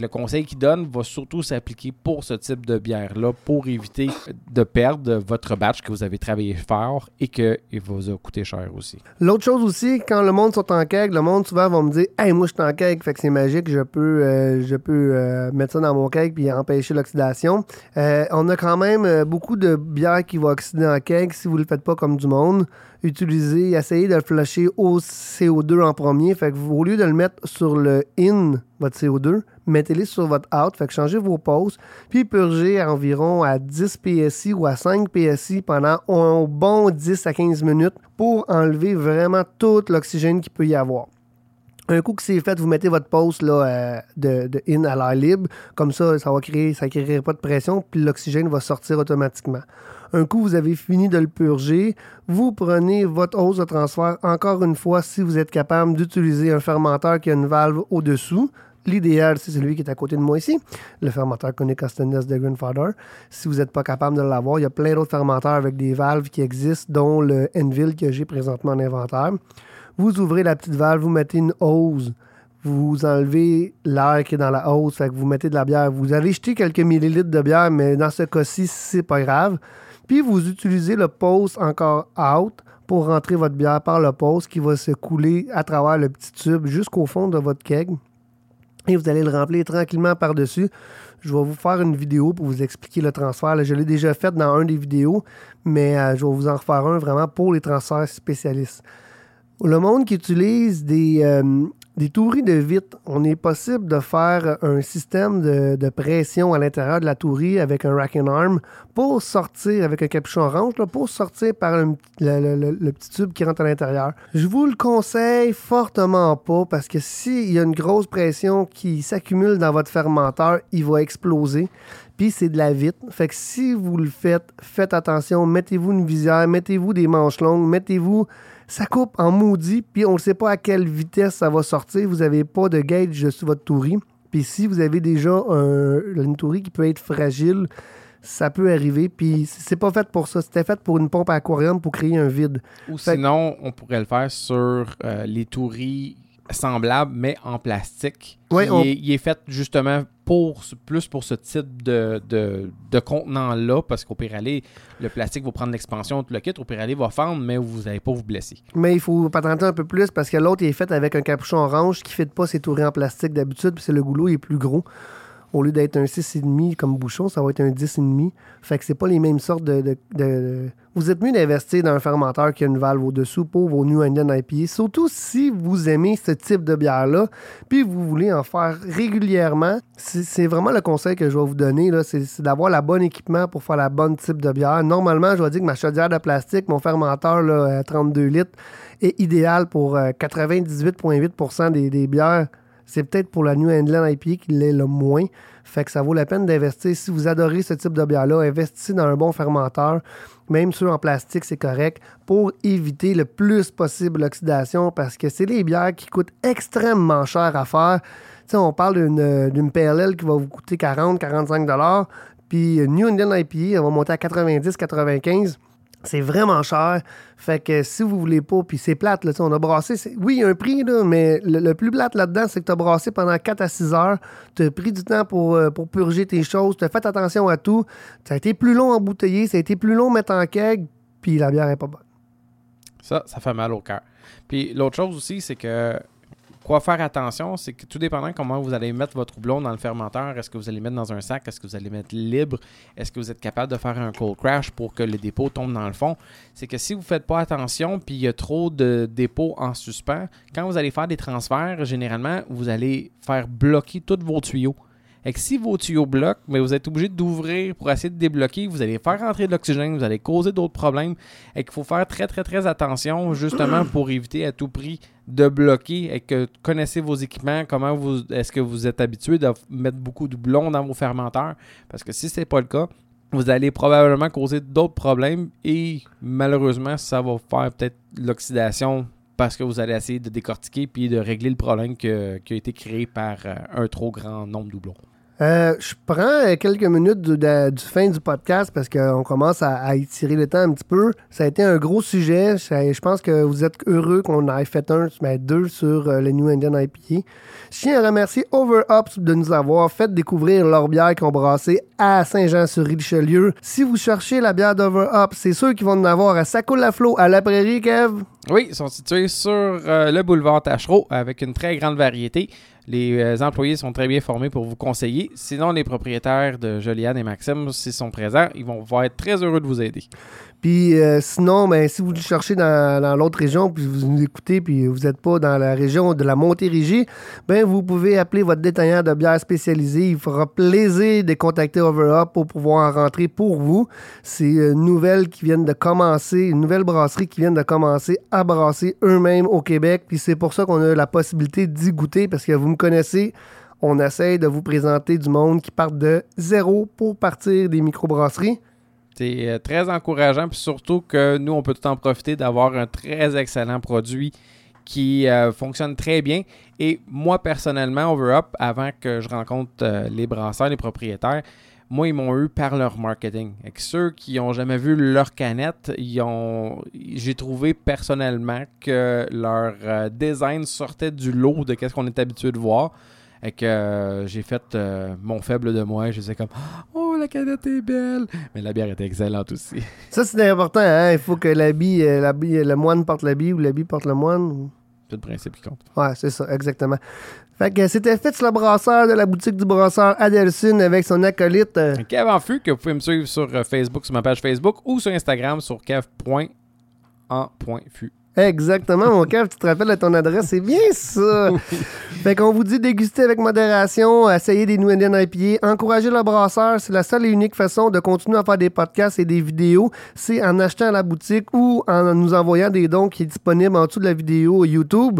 [SPEAKER 2] Le conseil qu'il donne va surtout s'appliquer pour ce type de bière-là, pour éviter de perdre votre batch que vous avez travaillé fort et qu'il vous a coûté cher aussi.
[SPEAKER 1] L'autre chose aussi, quand le monde sont en keg, le monde souvent va me dire Hey, moi je suis en keg, fait que c'est magique, je peux, euh, euh, mettre ça dans mon keg puis empêcher l'oxydation. Euh, on a quand même beaucoup de bières qui vont oxyder en keg si vous ne le faites pas comme du monde. Utilisez, essayez de le flusher au CO2 en premier. Fait que vous, au lieu de le mettre sur le in, votre CO2, mettez-le sur votre out. Fait que changez vos pauses. Puis purgez à environ à 10 PSI ou à 5 PSI pendant un bon 10 à 15 minutes pour enlever vraiment tout l'oxygène qu'il peut y avoir. Un coup que c'est fait, vous mettez votre pause là, euh, de, in à l'air libre. Comme ça, ça va créer, ça créera pas de pression, puis l'oxygène va sortir automatiquement. Un coup, vous avez fini de le purger, vous prenez votre hausse de transfert encore une fois si vous êtes capable d'utiliser un fermenteur qui a une valve au-dessous. L'idéal, c'est celui qui est à côté de moi ici, le fermenteur Conic Ostendes de Grandfather. Si vous n'êtes pas capable de l'avoir, il y a plein d'autres fermenteurs avec des valves qui existent, dont le Enville que j'ai présentement en inventaire. Vous ouvrez la petite valve, vous mettez une hose, vous enlevez l'air qui est dans la hose, fait que vous mettez de la bière. Vous allez jeter quelques millilitres de bière, mais dans ce cas-ci, c'est pas grave. Puis vous utilisez le pose encore out pour rentrer votre bière par le pose qui va se couler à travers le petit tube jusqu'au fond de votre keg. Et vous allez le remplir tranquillement par-dessus. Je vais vous faire une vidéo pour vous expliquer le transfert. Je l'ai déjà fait dans un des vidéos, mais euh, je vais vous en refaire un vraiment pour les transferts spécialistes. Le monde qui utilise des, euh, des touris de vitre, on est possible de faire un système de, pression à l'intérieur de la tourie avec un rack and arm pour sortir avec un capuchon orange, pour sortir par le- le petit tube qui rentre à l'intérieur. Je vous le conseille fortement pas parce que s'il y a une grosse pression qui s'accumule dans votre fermenteur, il va exploser. Puis c'est de la vitre. Fait que si vous le faites, faites attention. Mettez-vous une visière, mettez-vous des manches longues, mettez-vous. Ça coupe en maudit, puis on ne sait pas à quelle vitesse ça va sortir. Vous n'avez pas de gauge sur votre tourie. Puis si vous avez déjà un- une tourie qui peut être fragile, ça peut arriver. Puis c'est pas fait pour ça. C'était fait pour une pompe à aquarium pour créer un vide.
[SPEAKER 2] Ou
[SPEAKER 1] Fait-
[SPEAKER 2] sinon, on pourrait le faire sur euh, les touris semblable, mais en plastique.
[SPEAKER 1] Oui,
[SPEAKER 2] qui
[SPEAKER 1] on-
[SPEAKER 2] est- il est fait justement pour plus pour ce type de, de, de contenant-là, parce qu'au pire aller, le plastique va prendre l'expansion, tout le kit, au pire aller va fendre, mais vous n'allez pas vous blesser.
[SPEAKER 1] Mais il faut patenter un peu plus parce que l'autre est fait avec un capuchon orange qui ne fit pas ses tourées en plastique d'habitude, puis c'est le goulot est plus gros. Au lieu d'être un 6,5 comme bouchon, ça va être un 10,5. Fait que c'est pas les mêmes sortes de, Vous êtes mieux d'investir dans un fermenteur qui a une valve au-dessous pour vos New England IPA. Surtout si vous aimez ce type de bière-là, puis vous voulez en faire régulièrement. C'est vraiment le conseil que je vais vous donner, c'est d'avoir la bonne équipement pour faire la bonne type de bière. Normalement, je vais dire que ma chaudière de plastique, mon fermenteur là, à 32 litres, est idéal pour euh, 98,8 des, des bières. C'est peut-être pour la New England IPA qui l'est le moins. Fait que ça vaut la peine d'investir. Si vous adorez ce type de bière-là, investissez dans un bon fermenteur. Même ceux en plastique, c'est correct, pour éviter le plus possible l'oxydation parce que c'est les bières qui coûtent extrêmement cher à faire. On parle d'une d'une PLL qui va vous coûter 40-45 puis New England IPA, elle va monter à 90-95 c'est vraiment cher. Fait que si vous voulez pas, puis c'est plate, là, on a brassé. Oui, il y a un prix, mais le, plus plate là-dedans, c'est que tu as brassé pendant 4 à 6 heures. Tu as pris du temps pour, euh, purger tes choses. Tu as fait attention à tout. Ça a été plus long à bouteiller, ça a été plus long à mettre en keg, puis la bière est pas bonne.
[SPEAKER 2] Ça, ça fait mal au cœur. Puis l'autre chose aussi, c'est que quoi faire attention, c'est que tout dépendant comment vous allez mettre votre houblon dans le fermenteur, est-ce que vous allez mettre dans un sac, est-ce que vous allez mettre libre, est-ce que vous êtes capable de faire un cold crash pour que le dépôt tombe dans le fond, c'est que si vous ne faites pas attention, puis il y a trop de dépôts en suspens, quand vous allez faire des transferts, généralement, vous allez faire bloquer tous vos tuyaux. Et si vos tuyaux bloquent, mais vous êtes obligé d'ouvrir pour essayer de débloquer, vous allez faire rentrer de l'oxygène, vous allez causer d'autres problèmes et qu'il faut faire très très très attention justement pour éviter à tout prix de bloquer et que connaissez vos équipements, comment vous est-ce que vous êtes habitué de mettre beaucoup de blond dans vos fermenteurs? Parce que si c'est pas le cas, vous allez probablement causer d'autres problèmes et malheureusement ça va faire peut-être l'oxydation parce que vous allez essayer de décortiquer puis de régler le problème qui a été créé par euh, un trop grand nombre de doublons.
[SPEAKER 1] Euh, je prends euh, quelques minutes du, fin du podcast parce qu'on commence à, à étirer le temps un petit peu. Ça a été un gros sujet. Je pense que vous êtes heureux qu'on ait fait un, mais deux sur euh, le New England IPA. Je tiens à remercier Overups de nous avoir fait découvrir leur bière qu'ils ont brassée à Saint-Jean-sur-Richelieu. Si vous cherchez la bière d'Overup, c'est sûr qu'ils vont en avoir à Sacoule-la-Flot, à La Prairie, Kev.
[SPEAKER 2] Oui, ils sont situés sur euh, le boulevard Tachereau avec une très grande variété. Les euh, employés sont très bien formés pour vous conseiller. Sinon, les propriétaires de Joliane et Maxime, s'ils sont présents, ils vont être très heureux de vous aider.
[SPEAKER 1] Puis euh, sinon, ben, si vous cherchez dans, l'autre région, puis vous nous écoutez, puis vous n'êtes pas dans la région de la Montérégie, ben vous pouvez appeler votre détaillant de bière spécialisé. Il fera plaisir de contacter Overup pour pouvoir en rentrer pour vous. C'est une nouvelle qui vient de commencer, une nouvelle brasserie qui vient de commencer à brasser eux-mêmes au Québec. Puis c'est pour ça qu'on a la possibilité d'y goûter, parce que vous me connaissez. On essaye de vous présenter du monde qui part de zéro pour partir des microbrasseries.
[SPEAKER 2] C'est euh, très encourageant, puis surtout que nous, on peut tout en profiter d'avoir un très excellent produit qui euh, fonctionne très bien. Et moi, personnellement, Overup, avant que je rencontre euh, les brasseurs, les propriétaires, moi, ils m'ont eu par leur marketing. Et ceux qui n'ont jamais vu leur canette, ils ont... j'ai trouvé personnellement que leur design sortait du lot de ce qu'on est habitué de voir. Et que j'ai fait mon faible de moi. Je disais comme Oh, la canette est belle. Mais la bière était excellente aussi.
[SPEAKER 1] Ça, c'est important. Hein? Il faut que l'habit, euh, l'habit- le moine porte l'habit ou l'habit porte le moine.
[SPEAKER 2] C'est le principe qui compte.
[SPEAKER 1] Ouais, c'est ça, exactement. Fait que c'était Fitz le brasseur de la boutique du brasseur Adelson avec son acolyte. euh,
[SPEAKER 2] Kev en fût, que vous pouvez me suivre sur euh, Facebook, sur ma page Facebook ou sur Instagram sur kev.en.fût.
[SPEAKER 1] Exactement, mon cœur, tu te rappelles de ton adresse, c'est bien ça. fait qu'on vous dit déguster avec modération, essayer des New England IPA, encourager le brasseur, c'est la seule et unique façon de continuer à faire des podcasts et des vidéos, c'est en achetant à la boutique ou en nous envoyant des dons qui est disponible en dessous de la vidéo YouTube.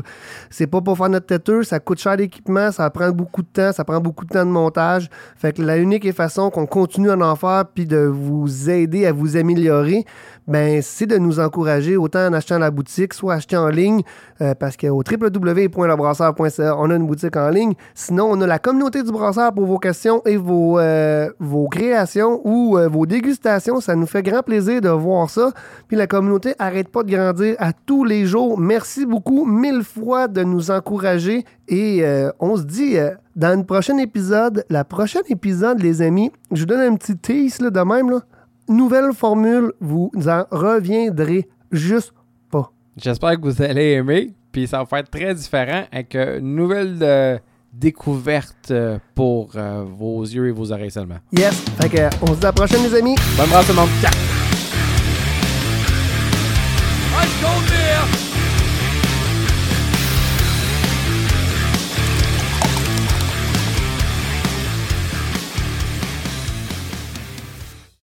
[SPEAKER 1] C'est pas pour faire notre têteux, ça coûte cher d'équipement, ça prend beaucoup de temps, ça prend beaucoup de temps de montage. Fait que la unique façon qu'on continue à en faire puis de vous aider à vous améliorer, ben c'est de nous encourager autant en achetant la boutique soit acheter en ligne, euh, parce qu'au www.lebrasseur.ca, on a une boutique en ligne. Sinon, on a la communauté du brasseur pour vos questions et vos, euh, vos créations ou euh, vos dégustations. Ça nous fait grand plaisir de voir ça. Puis la communauté arrête pas de grandir à tous les jours. Merci beaucoup mille fois de nous encourager et on se dit dans le prochain épisode, la prochaine épisode, les amis, je vous donne un petit tease là, de même. Là nouvelle formule, vous en reviendrez juste pas.
[SPEAKER 2] J'espère que vous allez aimer, puis ça va faire très différent avec euh, une nouvelle euh, découverte euh, pour vos yeux et vos oreilles seulement.
[SPEAKER 1] Yes, fait on se dit à la prochaine les amis.
[SPEAKER 2] Bonne brasse tout le monde. Ciao.